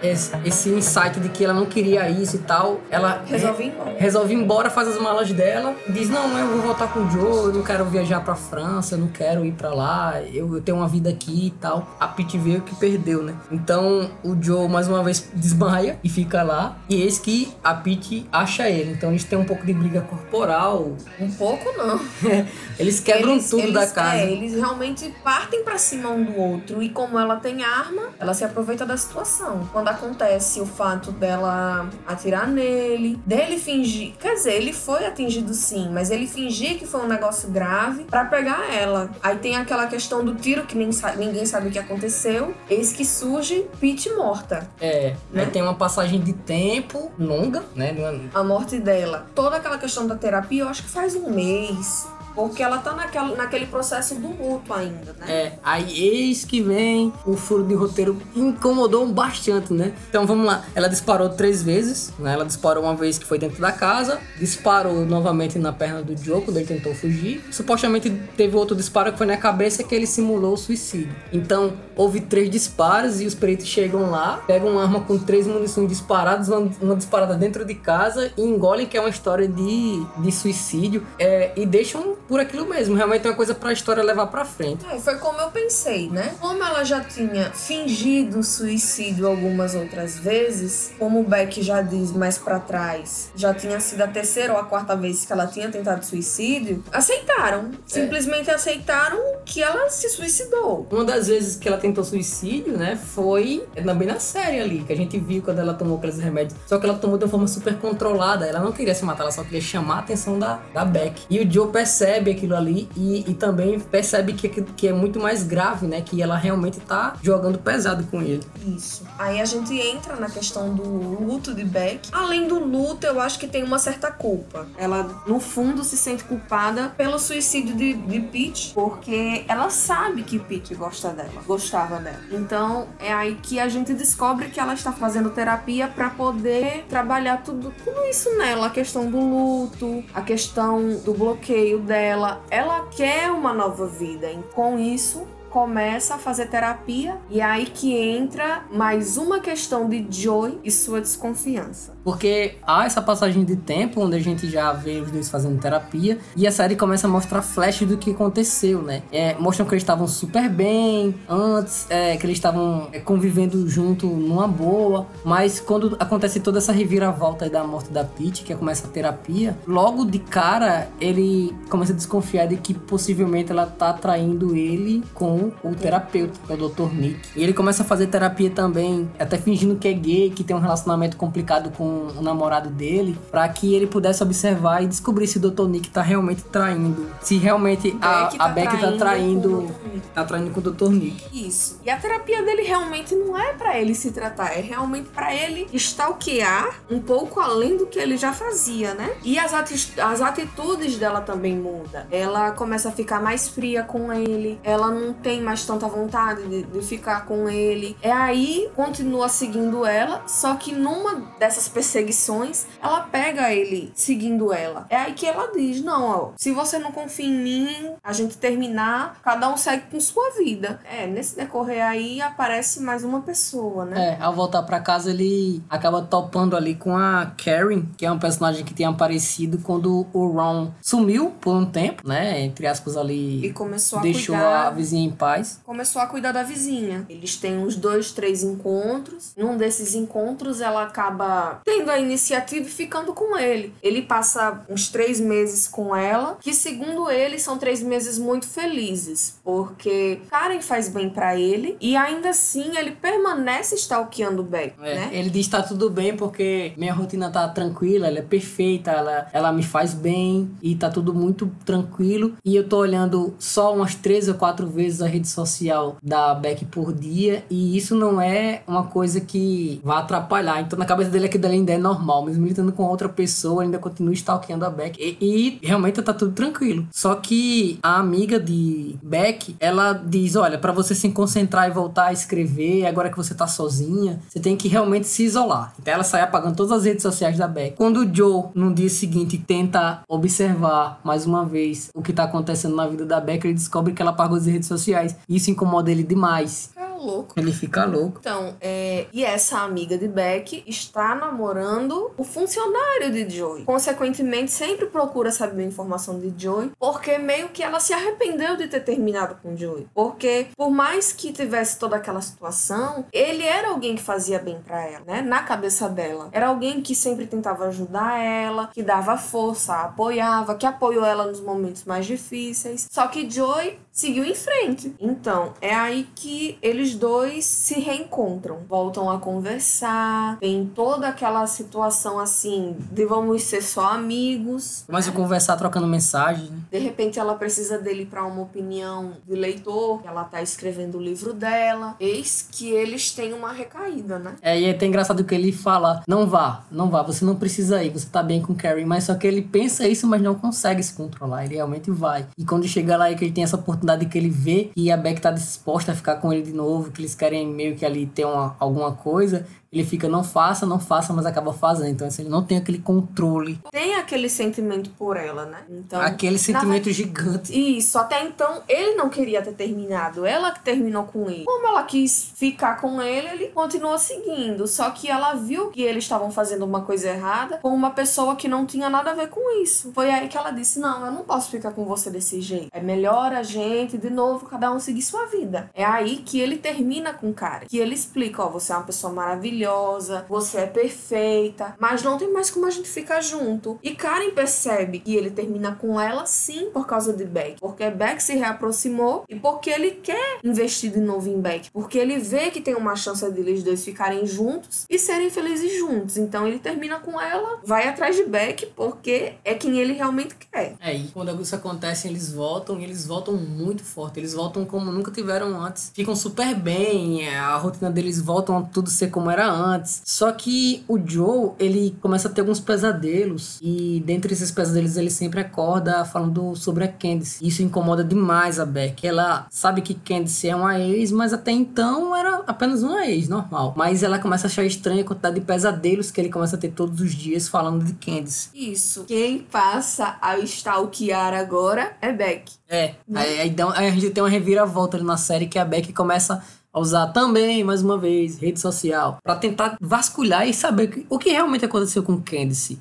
esse, insight de que ela não queria isso e tal, ela Resolve ir embora. resolve ir embora, faz as malas dela, diz: Não, eu vou voltar com o Joe, eu não quero viajar pra França, eu não quero ir pra lá, eu, eu tenho uma vida aqui e tal. A Pete veio que perdeu, né? Então o Joe mais uma vez desmaia e fica lá, e eis que a Pete acha ele. Então eles têm um pouco de briga corporal, Um pouco não. eles quebram eles, tudo eles, da casa. É, eles realmente partem pra cima um do outro. E como ela tem arma, ela se aproveita da situação. Quando acontece o fato dela atirar nele, dele fingir. Quer dizer, ele foi atingido sim, mas ele fingir que foi um negócio grave pra pegar ela. Aí tem aquela questão do tiro que nem sa- ninguém sabe o que aconteceu. Eis que surge Pete morta. É, Né? aí tem uma passagem de tempo longa, né? A morte dela. Toda aquela questão da terapia, eu acho que faz um mês. Porque ela tá naquela, naquele processo do luto ainda, né? É, aí eis que vem o furo de roteiro incomodou bastante, né? Então vamos lá, ela disparou três vezes, né? Ela disparou uma vez que foi dentro da casa, disparou novamente na perna do Joe quando ele tentou fugir. Supostamente teve outro disparo que foi na cabeça que ele simulou o suicídio. Então houve três disparos e os peritos chegam lá, pegam uma arma com três munições disparadas, uma, uma disparada dentro de casa e engolem que é uma história de, de suicídio é, e deixam por aquilo mesmo. Realmente é uma coisa pra história levar pra frente. É, foi como eu pensei, né? Como ela já tinha fingido suicídio algumas outras vezes, como o Beck já diz mais pra trás, já tinha sido a terceira ou a quarta vez que ela tinha tentado suicídio, aceitaram. Simplesmente aceitaram que ela se suicidou. Uma das vezes que ela tentou suicídio, né, foi também na série ali, que a gente viu quando ela tomou aqueles remédios. Só que ela tomou de uma forma super controlada. Ela não queria se matar, ela só queria chamar a atenção da, da Beck. E o Joe percebe aquilo ali e, e também percebe que, que, que é muito mais grave, né? Que ela realmente tá jogando pesado com ele. Isso. Aí a gente entra na questão do luto de Beck. Além do luto, eu acho que tem uma certa culpa. Ela, no fundo, se sente culpada pelo suicídio de, de Pete, porque ela sabe que Pete gosta dela, gostava dela. Então é aí que a gente descobre que ela está fazendo terapia para poder trabalhar tudo, tudo isso nela, a questão do luto, a questão do bloqueio dela. Ela quer uma nova vida. E com isso, começa a fazer terapia e é aí que entra mais uma questão de Joy e sua desconfiança. Porque há essa passagem de tempo onde a gente já vê os dois fazendo terapia e a série começa a mostrar flashes do que aconteceu, né? É, mostram que eles estavam super bem antes, é, que eles estavam é, convivendo junto numa boa, mas quando acontece toda essa reviravolta da morte da Pete, que começa a terapia, logo de cara ele começa a desconfiar de que possivelmente ela tá traindo ele com o terapeuta, que é o Dr. Nick. E ele começa a fazer terapia também, até fingindo que é gay, que tem um relacionamento complicado com o namorado dele, pra que ele pudesse observar e descobrir se o Dr. Nick tá realmente traindo. Se realmente a, Beck a tá Beck tá traindo. Tá traindo com o Dr. Nick. Isso. E a terapia dele realmente não é pra ele se tratar, é realmente pra ele stalkear um pouco além do que ele já fazia, né? E as, ati- as atitudes dela também mudam. Ela começa a ficar mais fria com ele, ela não tem mais tanta vontade de, de ficar com ele. É aí, continua seguindo ela, só que numa dessas perseguições, ela pega ele seguindo ela. É aí que ela diz: Não, ó, se você não confia em mim, a gente terminar, cada um segue com sua vida. É, nesse decorrer aí aparece mais uma pessoa, né? É, ao voltar pra casa ele acaba topando ali com a Karen, que é um personagem que tinha aparecido quando o Ron sumiu por um tempo, né? Entre aspas ali. E começou a deixou cuidar. a vizinha em paz. começou a cuidar da vizinha. Eles têm uns dois, três encontros. Num desses encontros, ela acaba tendo a iniciativa e ficando com ele. Ele passa uns três meses com ela, que segundo ele são três meses muito felizes, porque Karen faz bem pra ele e ainda assim ele permanece stalkeando Beck, É, né? Ele diz que tá tudo bem porque minha rotina tá tranquila, ela é perfeita, ela, ela me faz bem e tá tudo muito tranquilo. E eu tô olhando só umas três ou quatro vezes a rede social da Beck por dia e isso não é uma coisa que vai atrapalhar. Então na cabeça dele aquilo ali ainda é normal, mesmo ele estando com outra pessoa, ainda continua stalkeando a Beck. E, e realmente tá tudo tranquilo. Só que a amiga de Beck, ela diz: olha, pra você se concentrar e voltar a escrever, agora que você tá sozinha, você tem que realmente se isolar. Então ela sai apagando todas as redes sociais da Beck. Quando o Joe, no dia seguinte, tenta observar mais uma vez o que tá acontecendo na vida da Beck, ele descobre que ela apagou as redes sociais. Isso incomoda ele demais. Louco. Ele fica louco. Então, é, e essa amiga de Beck está namorando o funcionário de Joey. Consequentemente, sempre procura saber a informação de Joey, porque meio que ela se arrependeu de ter terminado com Joey. Porque, por mais que tivesse toda aquela situação, ele era alguém que fazia bem para ela, né? Na cabeça dela. Era alguém que sempre tentava ajudar ela, que dava força, apoiava, que apoiou ela nos momentos mais difíceis. Só que Joey seguiu em frente. Então, é aí que eles dois se reencontram, voltam a conversar, tem toda aquela situação assim de vamos ser só amigos. Começa a conversar trocando mensagem, né? De repente ela precisa dele para uma opinião de leitor, ela tá escrevendo o livro dela. Eis que eles têm uma recaída, né? É, e é até engraçado que ele fala: não vá, não vá, você não precisa ir, você tá bem com Carrie, mas só que ele pensa isso, mas não consegue se controlar, ele realmente vai. E quando chega lá e que ele tem essa oportunidade que ele vê e a Beck tá disposta a ficar com ele de novo, que eles querem meio que ali ter uma, alguma coisa, ele fica, não faça, não faça, mas acaba fazendo. Então, assim, ele não tem aquele controle. Tem aquele sentimento por ela, né? Então, aquele sentimento gigante. Isso, até então ele não queria ter terminado. Ela que terminou com ele. Como ela quis ficar com ele, ele continuou seguindo. Só que ela viu que eles estavam fazendo uma coisa errada com uma pessoa que não tinha nada a ver com isso. Foi aí que ela disse: Não, eu não posso ficar com você desse jeito. É melhor a gente, de novo, cada um seguir sua vida. É aí que ele termina com o cara. Que ele explica: Ó, você é uma pessoa maravilhosa maravilhosa, você é perfeita, mas não tem mais como a gente ficar junto. E Karen percebe que ele termina com ela sim por causa de Beck, porque Beck se reaproximou e porque ele quer investir de novo em Beck, porque ele vê que tem uma chance de eles dois ficarem juntos e serem felizes juntos. Então ele termina com ela, vai atrás de Beck porque é quem ele realmente quer. É, e quando isso acontece, eles voltam e eles voltam muito forte. Eles voltam como nunca tiveram antes. Ficam super bem, é, a rotina deles voltam a tudo ser como era antes. Só que o Joe, ele começa a ter alguns pesadelos e dentre esses pesadelos ele sempre acorda falando sobre a Candice. Isso incomoda demais a Beck. Ela sabe que Candice é uma ex, mas até então era apenas uma ex, normal. Mas ela começa a achar estranha a quantidade de pesadelos que ele começa a ter todos os dias falando de Candice. Isso. Quem passa a stalkear agora é Beck. É, aí, aí, aí a gente tem uma reviravolta ali na série que a Beck começa a usar também, mais uma vez, rede social, para tentar vasculhar e saber o que realmente aconteceu com Candice.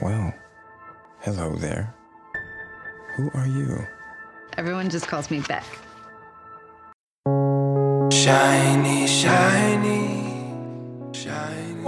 Well, hello there. Who are you? Everyone just calls me Beck. Shiny, shiny, shiny.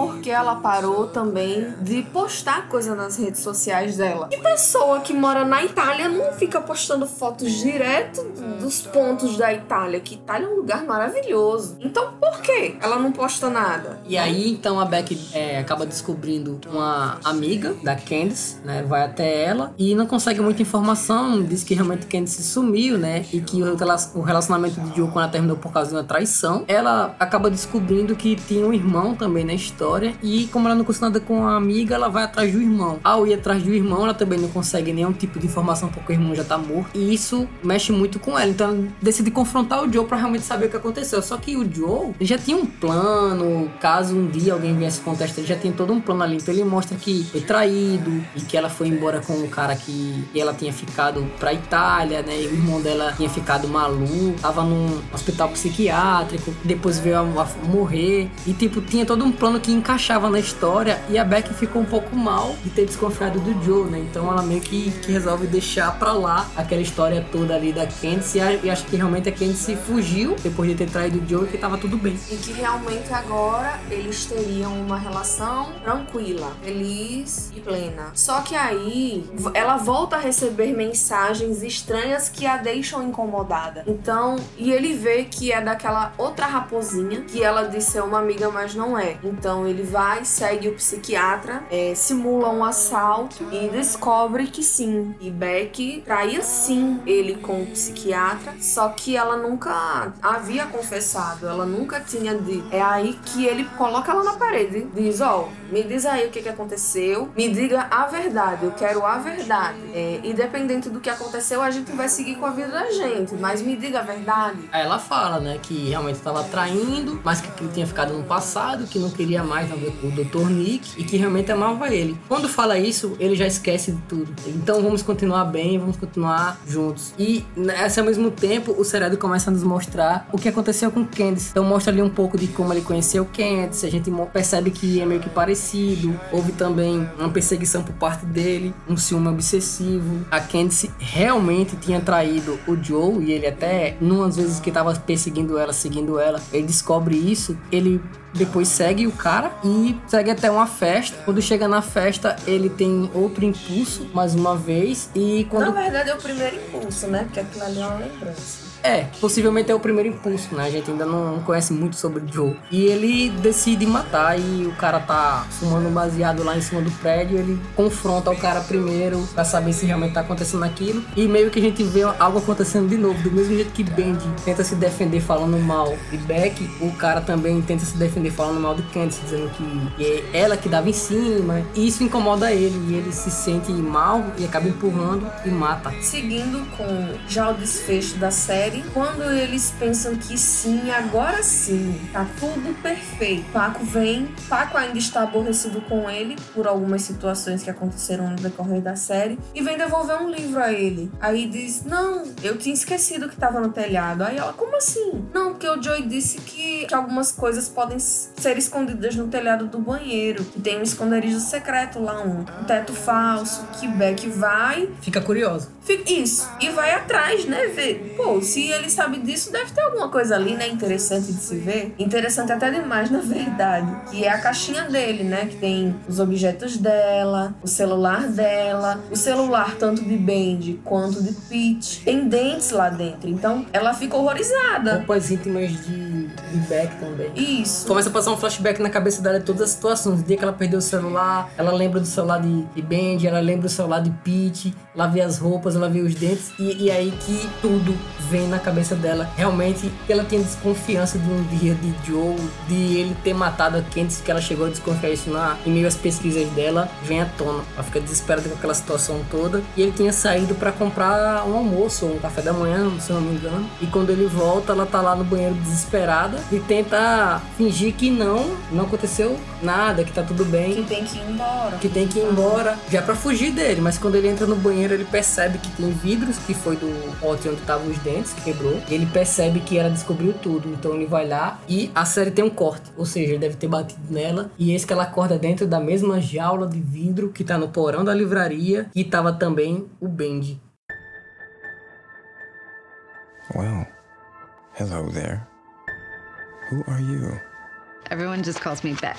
Porque ela parou também de postar coisa nas redes sociais dela. Que pessoa que mora na Itália não fica postando fotos direto dos pontos da Itália? Que Itália é um lugar maravilhoso. Então por que ela não posta nada? E aí, então, a Beck é, acaba descobrindo uma amiga da Candice, né? Vai até ela e não consegue muita informação. Diz que realmente Candice sumiu, né? E que o rela- o relacionamento de Joe, quando ela terminou por causa de uma traição, ela acaba descobrindo que tinha um irmão também na história. E como ela não conseguiu nada com a amiga, ela vai atrás do irmão. Ao ir atrás do irmão, ela também não consegue nenhum tipo de informação porque o irmão já tá morto. E isso mexe muito com ela. Então ela decide confrontar o Joe pra realmente saber o que aconteceu. Só que o Joe já tinha um plano. Caso um dia alguém viesse contestar, ele já tinha todo um plano ali. Então ele mostra que foi traído e que ela foi embora com um cara que ela tinha ficado pra Itália, né? E o irmão dela tinha ficado maluco, tava num hospital psiquiátrico, depois veio a, a morrer. E tipo, tinha todo um plano que encaixava na história. E a Beck ficou um pouco mal de ter desconfiado do Joe, né? Então ela meio que, que resolve deixar pra lá aquela história toda ali da Candice. E a- acha que realmente a Candice fugiu depois de ter traído o Joe e que tava tudo bem. E que realmente agora eles teriam uma relação tranquila, feliz e plena. Só que aí ela volta a receber mensagens estranhas que a deixam incomodada. Então, e ele vê que é daquela outra raposinha que ela disse ser uma amiga, mas não é. Então ele vai, segue o psiquiatra, é, simula um assalto e descobre que sim. E Beck traía sim ele com o psiquiatra, só que ela nunca havia confessado, ela nunca tinha dito. É aí que ele coloca ela na parede, diz: Ó, me diz aí o que, que aconteceu, me diga a verdade, eu quero a verdade. É, independente do que aconteceu, a gente vai seguir com a vida da gente, mas me diga a verdade. Ela fala, né, que realmente tava traindo, mas que tinha ficado no passado, que não queria mais o Dr. Nick e que realmente amava ele. Quando fala isso, ele já esquece de tudo. Então vamos continuar bem, vamos continuar juntos. E nesse ao mesmo tempo, o seriado começa a nos mostrar o que aconteceu com Candice. Então mostra ali um pouco de como ele conheceu Candice, a gente percebe que é meio que parecido. Houve também uma perseguição por parte dele, um ciúme obsessivo. A Candice realmente tinha traído o Joe e ele até, numas vezes que tava perseguindo ela, seguindo ela, ele descobre isso. Ele depois segue o cara e segue até uma festa. Quando chega na festa, ele tem outro impulso, mais uma vez. E quando. Na verdade é o primeiro impulso, né? Porque aquilo ali é uma lembrança. É, possivelmente é o primeiro impulso, né? A gente ainda não conhece muito sobre o Joe. E ele decide matar e o cara tá fumando um baseado lá em cima do prédio. Ele confronta o cara primeiro pra saber se realmente tá acontecendo aquilo. E meio que a gente vê algo acontecendo de novo. Do mesmo jeito que Bendy tenta se defender falando mal de Beck, o cara também tenta se defender falando mal de Candice, dizendo que é ela que dava em cima. E isso incomoda ele e ele se sente mal e acaba empurrando e mata. Seguindo com já o desfecho da série quando eles pensam que sim, agora sim, tá tudo perfeito. Paco vem, Paco ainda está aborrecido com ele por algumas situações que aconteceram no decorrer da série e vem devolver um livro a ele. Aí diz: Não, eu tinha esquecido que tava no telhado. Aí ela, como assim? Não, porque o Joey disse que, que algumas coisas podem ser escondidas no telhado do banheiro, que tem um esconderijo secreto lá, um, um teto falso, que Beck vai. Fica curioso. Fica, isso. E vai atrás, né? Ver. Pô, se ele sabe disso, deve ter alguma coisa ali, né? Interessante de se ver. Interessante até demais, na verdade. Que é a caixinha dele, né? Que tem os objetos dela, o celular dela, o celular tanto de Bendy quanto de Peach. Tem dentes lá dentro. Então ela fica horrorizada. Roupas íntimas de, Beck também. Isso. Começa a passar um flashback na cabeça dela de todas as situações. O dia que ela perdeu o celular, ela lembra do celular de, de Bendy, ela lembra do celular de Peach, ela vê as roupas, ela vê os dentes. E, e aí que tudo vem na cabeça dela. Realmente, ela tinha desconfiança de um dia de Joe, de ele ter matado a Candice, que ela chegou a desconfiar isso na, em meio às pesquisas dela, vem à tona. Ela fica desesperada com aquela situação toda. E ele tinha saído para comprar um almoço, um café da manhã, se não me engano. E quando ele volta, ela tá lá no banheiro desesperada e tenta fingir que não, não aconteceu nada, que tá tudo bem. Que tem que ir embora. Que tem que ir embora, já para fugir dele. Mas quando ele entra no banheiro, ele percebe que tem vidros, que foi do pote onde estavam os dentes, que quebrou. Ele percebe que ela descobriu tudo, então ele vai lá e a série tem um corte, ou seja, ele deve ter batido nela. E esse que ela acorda dentro da mesma jaula de vidro que tá no porão da livraria e tava também o Bendy. Well, hello there. Who are you? Everyone just calls me Beck.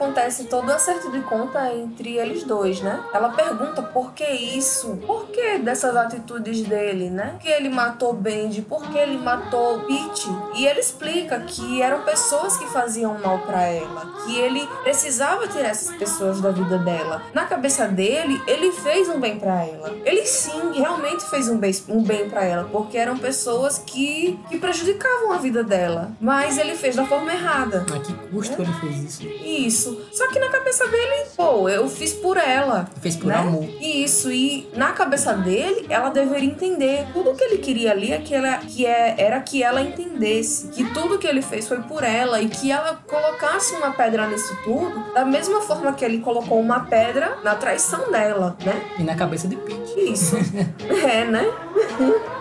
Acontece todo acerto de conta entre eles dois, né? Ela pergunta por que isso? Por que dessas atitudes dele, né? Que ele matou Bendy, por que ele matou Pete? E ele explica que eram pessoas que faziam mal pra ela, que ele precisava tirar essas pessoas da vida dela. Na cabeça dele, ele fez um bem pra ela. Ele sim, realmente fez um bem, um bem para ela, porque eram pessoas que, que prejudicavam a vida dela. Mas ele fez da forma errada. A que custo ele fez isso? Isso. Só que na cabeça dele, pô, eu fiz por ela. Fez por né? amor. Isso. E na cabeça dele, ela deveria entender. Tudo que ele queria ali é que ela, que é, era que ela entendesse. Que tudo que ele fez foi por ela. E que ela colocasse uma pedra nisso tudo. Da mesma forma que ele colocou uma pedra na traição dela, né? E na cabeça de Pete. Isso. é, né?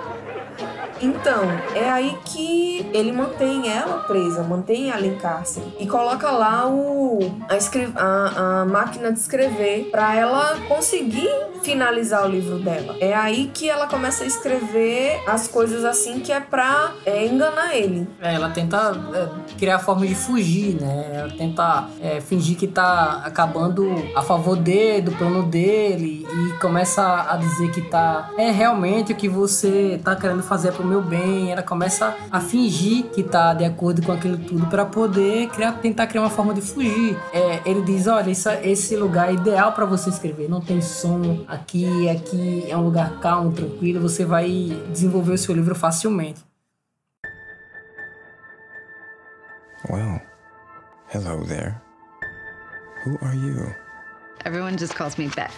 Então, é aí que ele mantém ela presa, mantém ela em cárcere. E coloca lá o, a, a- a máquina de escrever para ela conseguir finalizar o livro dela. É aí que ela começa a escrever as coisas assim que é pra é, enganar ele. É, ela tenta é, criar forma de fugir, né? Ela tenta é, fingir que tá acabando a favor dele, do plano dele, e começa a dizer que tá. É realmente o que você tá querendo fazer pro meu bem. Ela começa a fingir que tá de acordo com aquilo tudo para poder criar, tentar criar uma forma de fugir. É, ele diz: olha, isso, esse lugar é ideal para você escrever. Não tem som aqui, aqui é um lugar calmo, tranquilo. Você vai desenvolver o seu livro facilmente. Well, hello there. Who are you? Everyone just calls me Beck.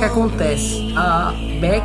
Que é acontece? A Beck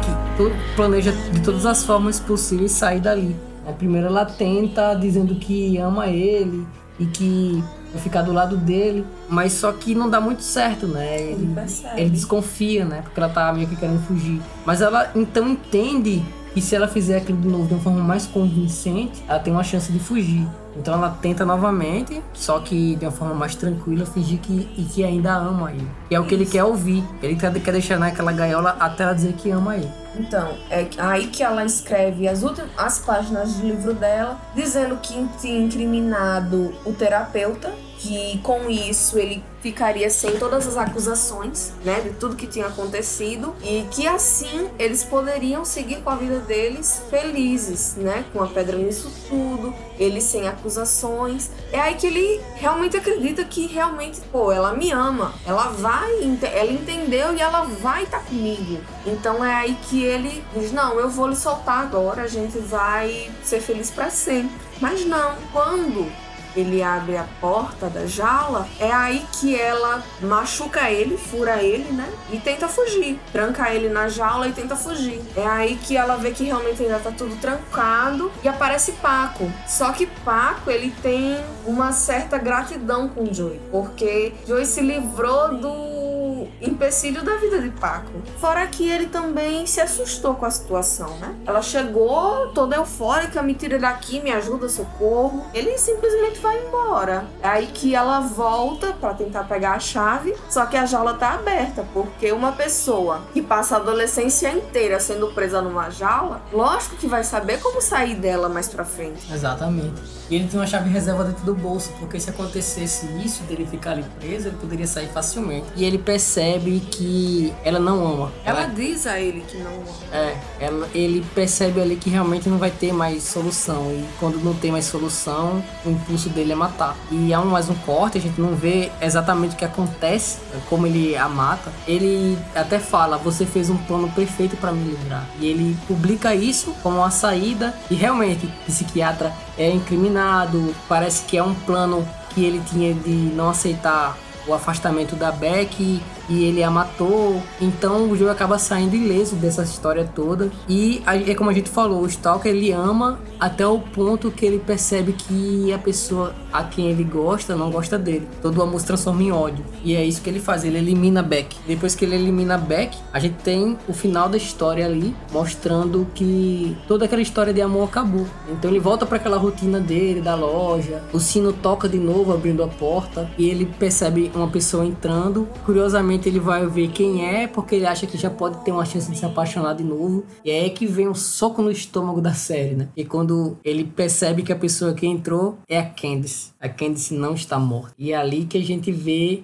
planeja de todas as formas possíveis sair dali. A primeira ela tenta dizendo que ama ele e que vai ficar do lado dele, mas só que não dá muito certo, né? Ele, percebe. ele desconfia, né? Porque ela tá meio que querendo fugir. Mas ela então entende que se ela fizer aquilo de novo de uma forma mais convincente, ela tem uma chance de fugir. Então ela tenta novamente, só que de uma forma mais tranquila, fingir que, e que ainda ama ele. Que é o que ele quer ouvir. Ele quer, quer deixar naquela gaiola até ela dizer que ama ele. Então, é aí que ela escreve as últimas as páginas do livro dela, dizendo que tinha incriminado o terapeuta, que com isso ele ficaria sem todas as acusações, né, de tudo que tinha acontecido e que assim eles poderiam seguir com a vida deles felizes, né, com a pedra nisso tudo, eles sem acusações. É aí que ele realmente acredita que realmente, pô, ela me ama, ela vai, ela entendeu e ela vai estar comigo. Então é aí que ele diz: Não, eu vou lhe soltar agora, a gente vai ser feliz para sempre. Mas não, quando ele abre a porta da jaula, é aí que ela machuca ele, fura ele, né? E tenta fugir. Tranca ele na jaula e tenta fugir. É aí que ela vê que realmente ainda tá tudo trancado e aparece Paco. Só que Paco, ele tem uma certa gratidão com Joey, porque Joey se livrou do empecilho da vida de Paco. Fora que ele também se assustou com a situação, né? Ela chegou toda eufórica, me tira daqui, me ajuda, socorro. Ele simplesmente vai embora. É aí que ela volta pra tentar pegar a chave, só que a jaula tá aberta, porque uma pessoa que passa a adolescência inteira sendo presa numa jaula, lógico que vai saber como sair dela mais pra frente. Exatamente. E ele tem uma chave reserva dentro do bolso, porque se acontecesse isso, dele ficar ali preso, ele poderia sair facilmente. E ele percebe que ela não ama. Ela diz a ele que não É, ela, ele percebe ali que realmente não vai ter mais solução. E quando não tem mais solução, o impulso dele é matar. E há um, mais um corte, a gente não vê exatamente o que acontece, como ele a mata. Ele até fala: Você fez um plano perfeito para me livrar. E ele publica isso como uma saída. E realmente, o psiquiatra é incriminado. Parece que é um plano que ele tinha de não aceitar o afastamento da Beck e ele a matou. Então o jogo acaba saindo ileso dessa história toda. E é como a gente falou, o Stalker ele ama até o ponto que ele percebe que a pessoa a quem ele gosta não gosta dele. Todo o amor se transforma em ódio. E é isso que ele faz, ele elimina Beck. Depois que ele elimina Beck, a gente tem o final da história ali, mostrando que toda aquela história de amor acabou. Então ele volta para aquela rotina dele, da loja. O sino toca de novo, abrindo a porta. E ele percebe uma pessoa entrando. Curiosamente, ele vai ver quem é, porque ele acha que já pode ter uma chance de se apaixonar de novo. E é aí que vem um soco no estômago da série, né? E quando ele percebe que a pessoa que entrou é a Candice. A Candice não está morta. E é ali que a gente vê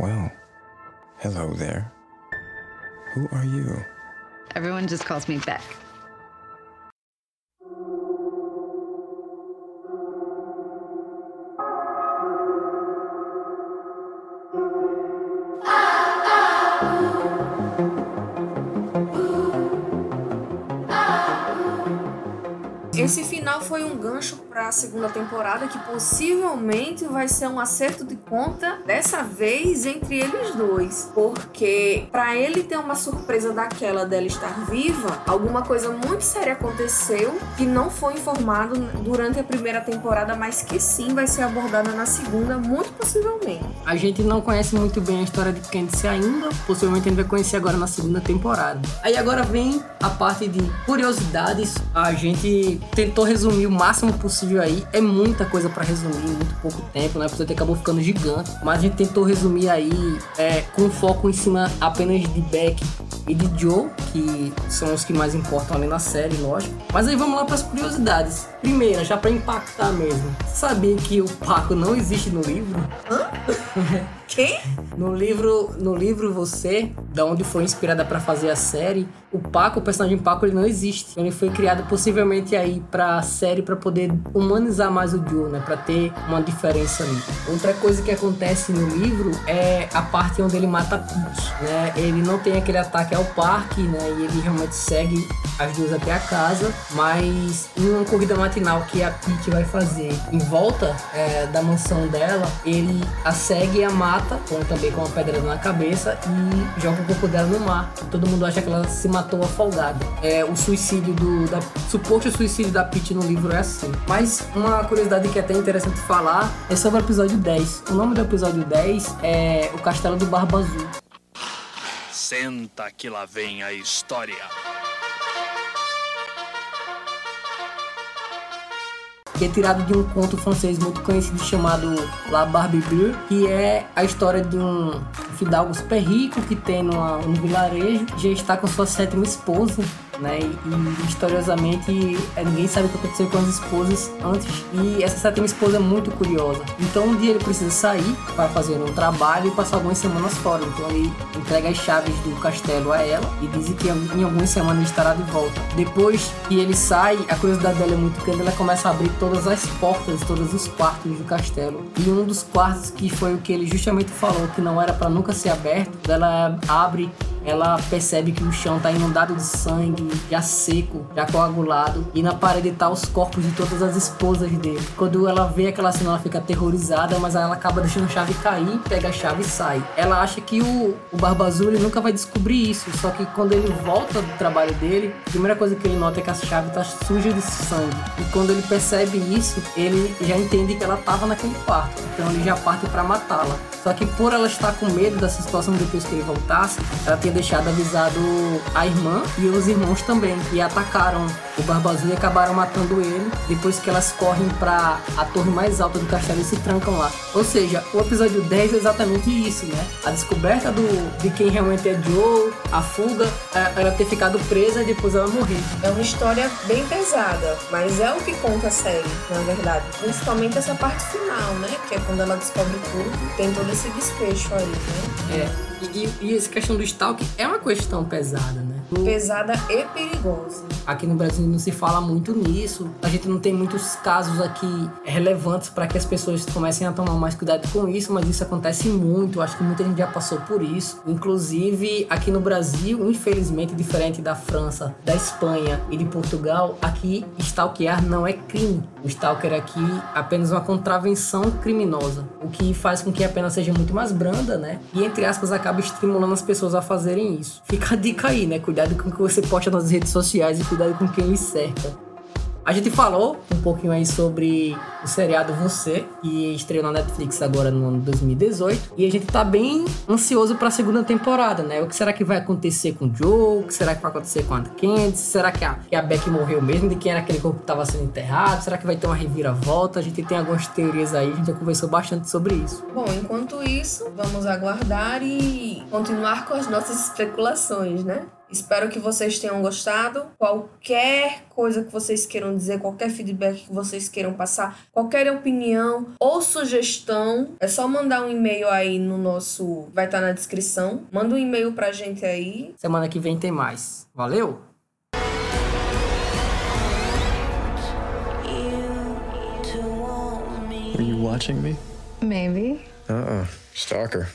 Well, hello there. Who are you? Everyone just calls me Beck. A segunda temporada que possivelmente vai ser um acerto de conta dessa vez entre eles dois, porque para ele ter uma surpresa daquela dela estar viva, alguma coisa muito séria aconteceu que não foi informado durante a primeira temporada, mas que sim vai ser abordada na segunda, muito possivelmente. A gente não conhece muito bem a história de Candice ainda, possivelmente a gente vai conhecer agora na segunda temporada. Aí agora vem a parte de curiosidades. A gente tentou resumir o máximo possível aí. É muita coisa pra resumir em muito pouco tempo, né? Porque acabou ficando gigante. Mas a gente tentou resumir aí é, com foco em cima apenas de Beck e de Joe, que são os que mais importam ali na série, lógico. Mas aí vamos lá para as curiosidades. Primeira, já pra impactar mesmo. Sabia que o Paco não existe no livro? Quem? No livro, no livro Você, da onde foi inspirada pra fazer a série, o Paco, o personagem Paco, ele não existe. Ele foi criado possivelmente aí pra série pra poder humanizar mais o Joe, né? Pra ter uma diferença ali. Outra coisa que acontece no livro é a parte onde ele mata a Pete, né? Ele não tem aquele ataque ao parque, né? E ele realmente segue as duas até a casa, mas em uma corrida matinal que a Pete vai fazer em volta é, da mansão dela, ele a segue e a mata, com, também com uma pedra na cabeça e joga o corpo dela no mar. Todo mundo acha que ela se matou afogada. É, o suicídio do da, suposto suicídio da Pete no livro é assim. Mas uma curiosidade que é até interessante falar é sobre o episódio 10. O nome do episódio 10 é O Castelo do Barba Azul. Senta que lá vem a história. Que é tirado de um conto francês muito conhecido chamado La Barbe Bleue, que é a história de um fidalgo super rico que tem numa, um vilarejo, já está com sua sétima esposa, né? E, e misteriosamente é, ninguém sabe o que aconteceu com as esposas antes. E essa sétima esposa é muito curiosa. Então um dia ele precisa sair para fazer um trabalho e passar algumas semanas fora. Então ele entrega as chaves do castelo a ela e diz que em algumas semanas ele estará de volta. Depois que ele sai, a curiosidade dela é muito grande, ela começa a abrir todas as portas, todos os quartos do castelo. E um dos quartos que foi o que ele justamente falou que não era para nunca ser aberto, ela abre ela percebe que o chão tá inundado de sangue, já seco, já coagulado, e na parede tá os corpos de todas as esposas dele. Quando ela vê aquela cena, ela fica aterrorizada, mas ela acaba deixando a chave cair, pega a chave e sai. Ela acha que o, o Barba Azul nunca vai descobrir isso, só que quando ele volta do trabalho dele, a primeira coisa que ele nota é que a chave tá suja de sangue. E quando ele percebe isso, ele já entende que ela tava naquele quarto, então ele já parte para matá-la. Só que por ela estar com medo dessa situação depois que ele voltasse, ela tinha deixado avisado a irmã e os irmãos também. E atacaram o e acabaram matando ele. Depois que elas correm para a torre mais alta do castelo e se trancam lá. Ou seja, o episódio 10 é exatamente isso, né? A descoberta do, de quem realmente é Joe, a fuga, é, ela ter ficado presa e depois ela morrer. É uma história bem pesada, mas é o que conta a série, na verdade. Principalmente essa parte final, né? Que é quando ela descobre tudo. Tem todo esse desfecho aí, né? É. E, e, e essa questão do stalk é uma questão pesada, né? Pesada e perigosa. Aqui no Brasil não se fala muito nisso. A gente não tem muitos casos aqui relevantes para que as pessoas comecem a tomar mais cuidado com isso, mas isso acontece muito. Acho que muita gente já passou por isso. Inclusive, aqui no Brasil, infelizmente, diferente da França, da Espanha e de Portugal, aqui stalkear não é crime. O stalker aqui é apenas uma contravenção criminosa, o que faz com que a pena seja muito mais branda, né? E entre aspas acaba estimulando as pessoas a fazerem isso. Fica a dica aí, né? Cuidado com o que você posta nas redes sociais e cuidado com quem lhe cerca. A gente falou um pouquinho aí sobre o seriado Você, que estreou na Netflix agora no ano 2018. E a gente tá bem ansioso pra segunda temporada, né? O que será que vai acontecer com o Joe? O que será que vai acontecer com a Candice? Será que a, que a Beck morreu mesmo? De quem era aquele corpo que tava sendo enterrado? Será que vai ter uma reviravolta? A gente tem algumas teorias aí, a gente já conversou bastante sobre isso. Bom, enquanto isso, vamos aguardar e continuar com as nossas especulações, né? Espero que vocês tenham gostado. Qualquer coisa que vocês queiram dizer, qualquer feedback que vocês queiram passar, qualquer opinião ou sugestão, é só mandar um e-mail aí no nosso. Vai estar na descrição. Manda um e-mail pra gente aí. Semana que vem tem mais. Valeu? Are you watching me? Maybe. Uh uh Stalker.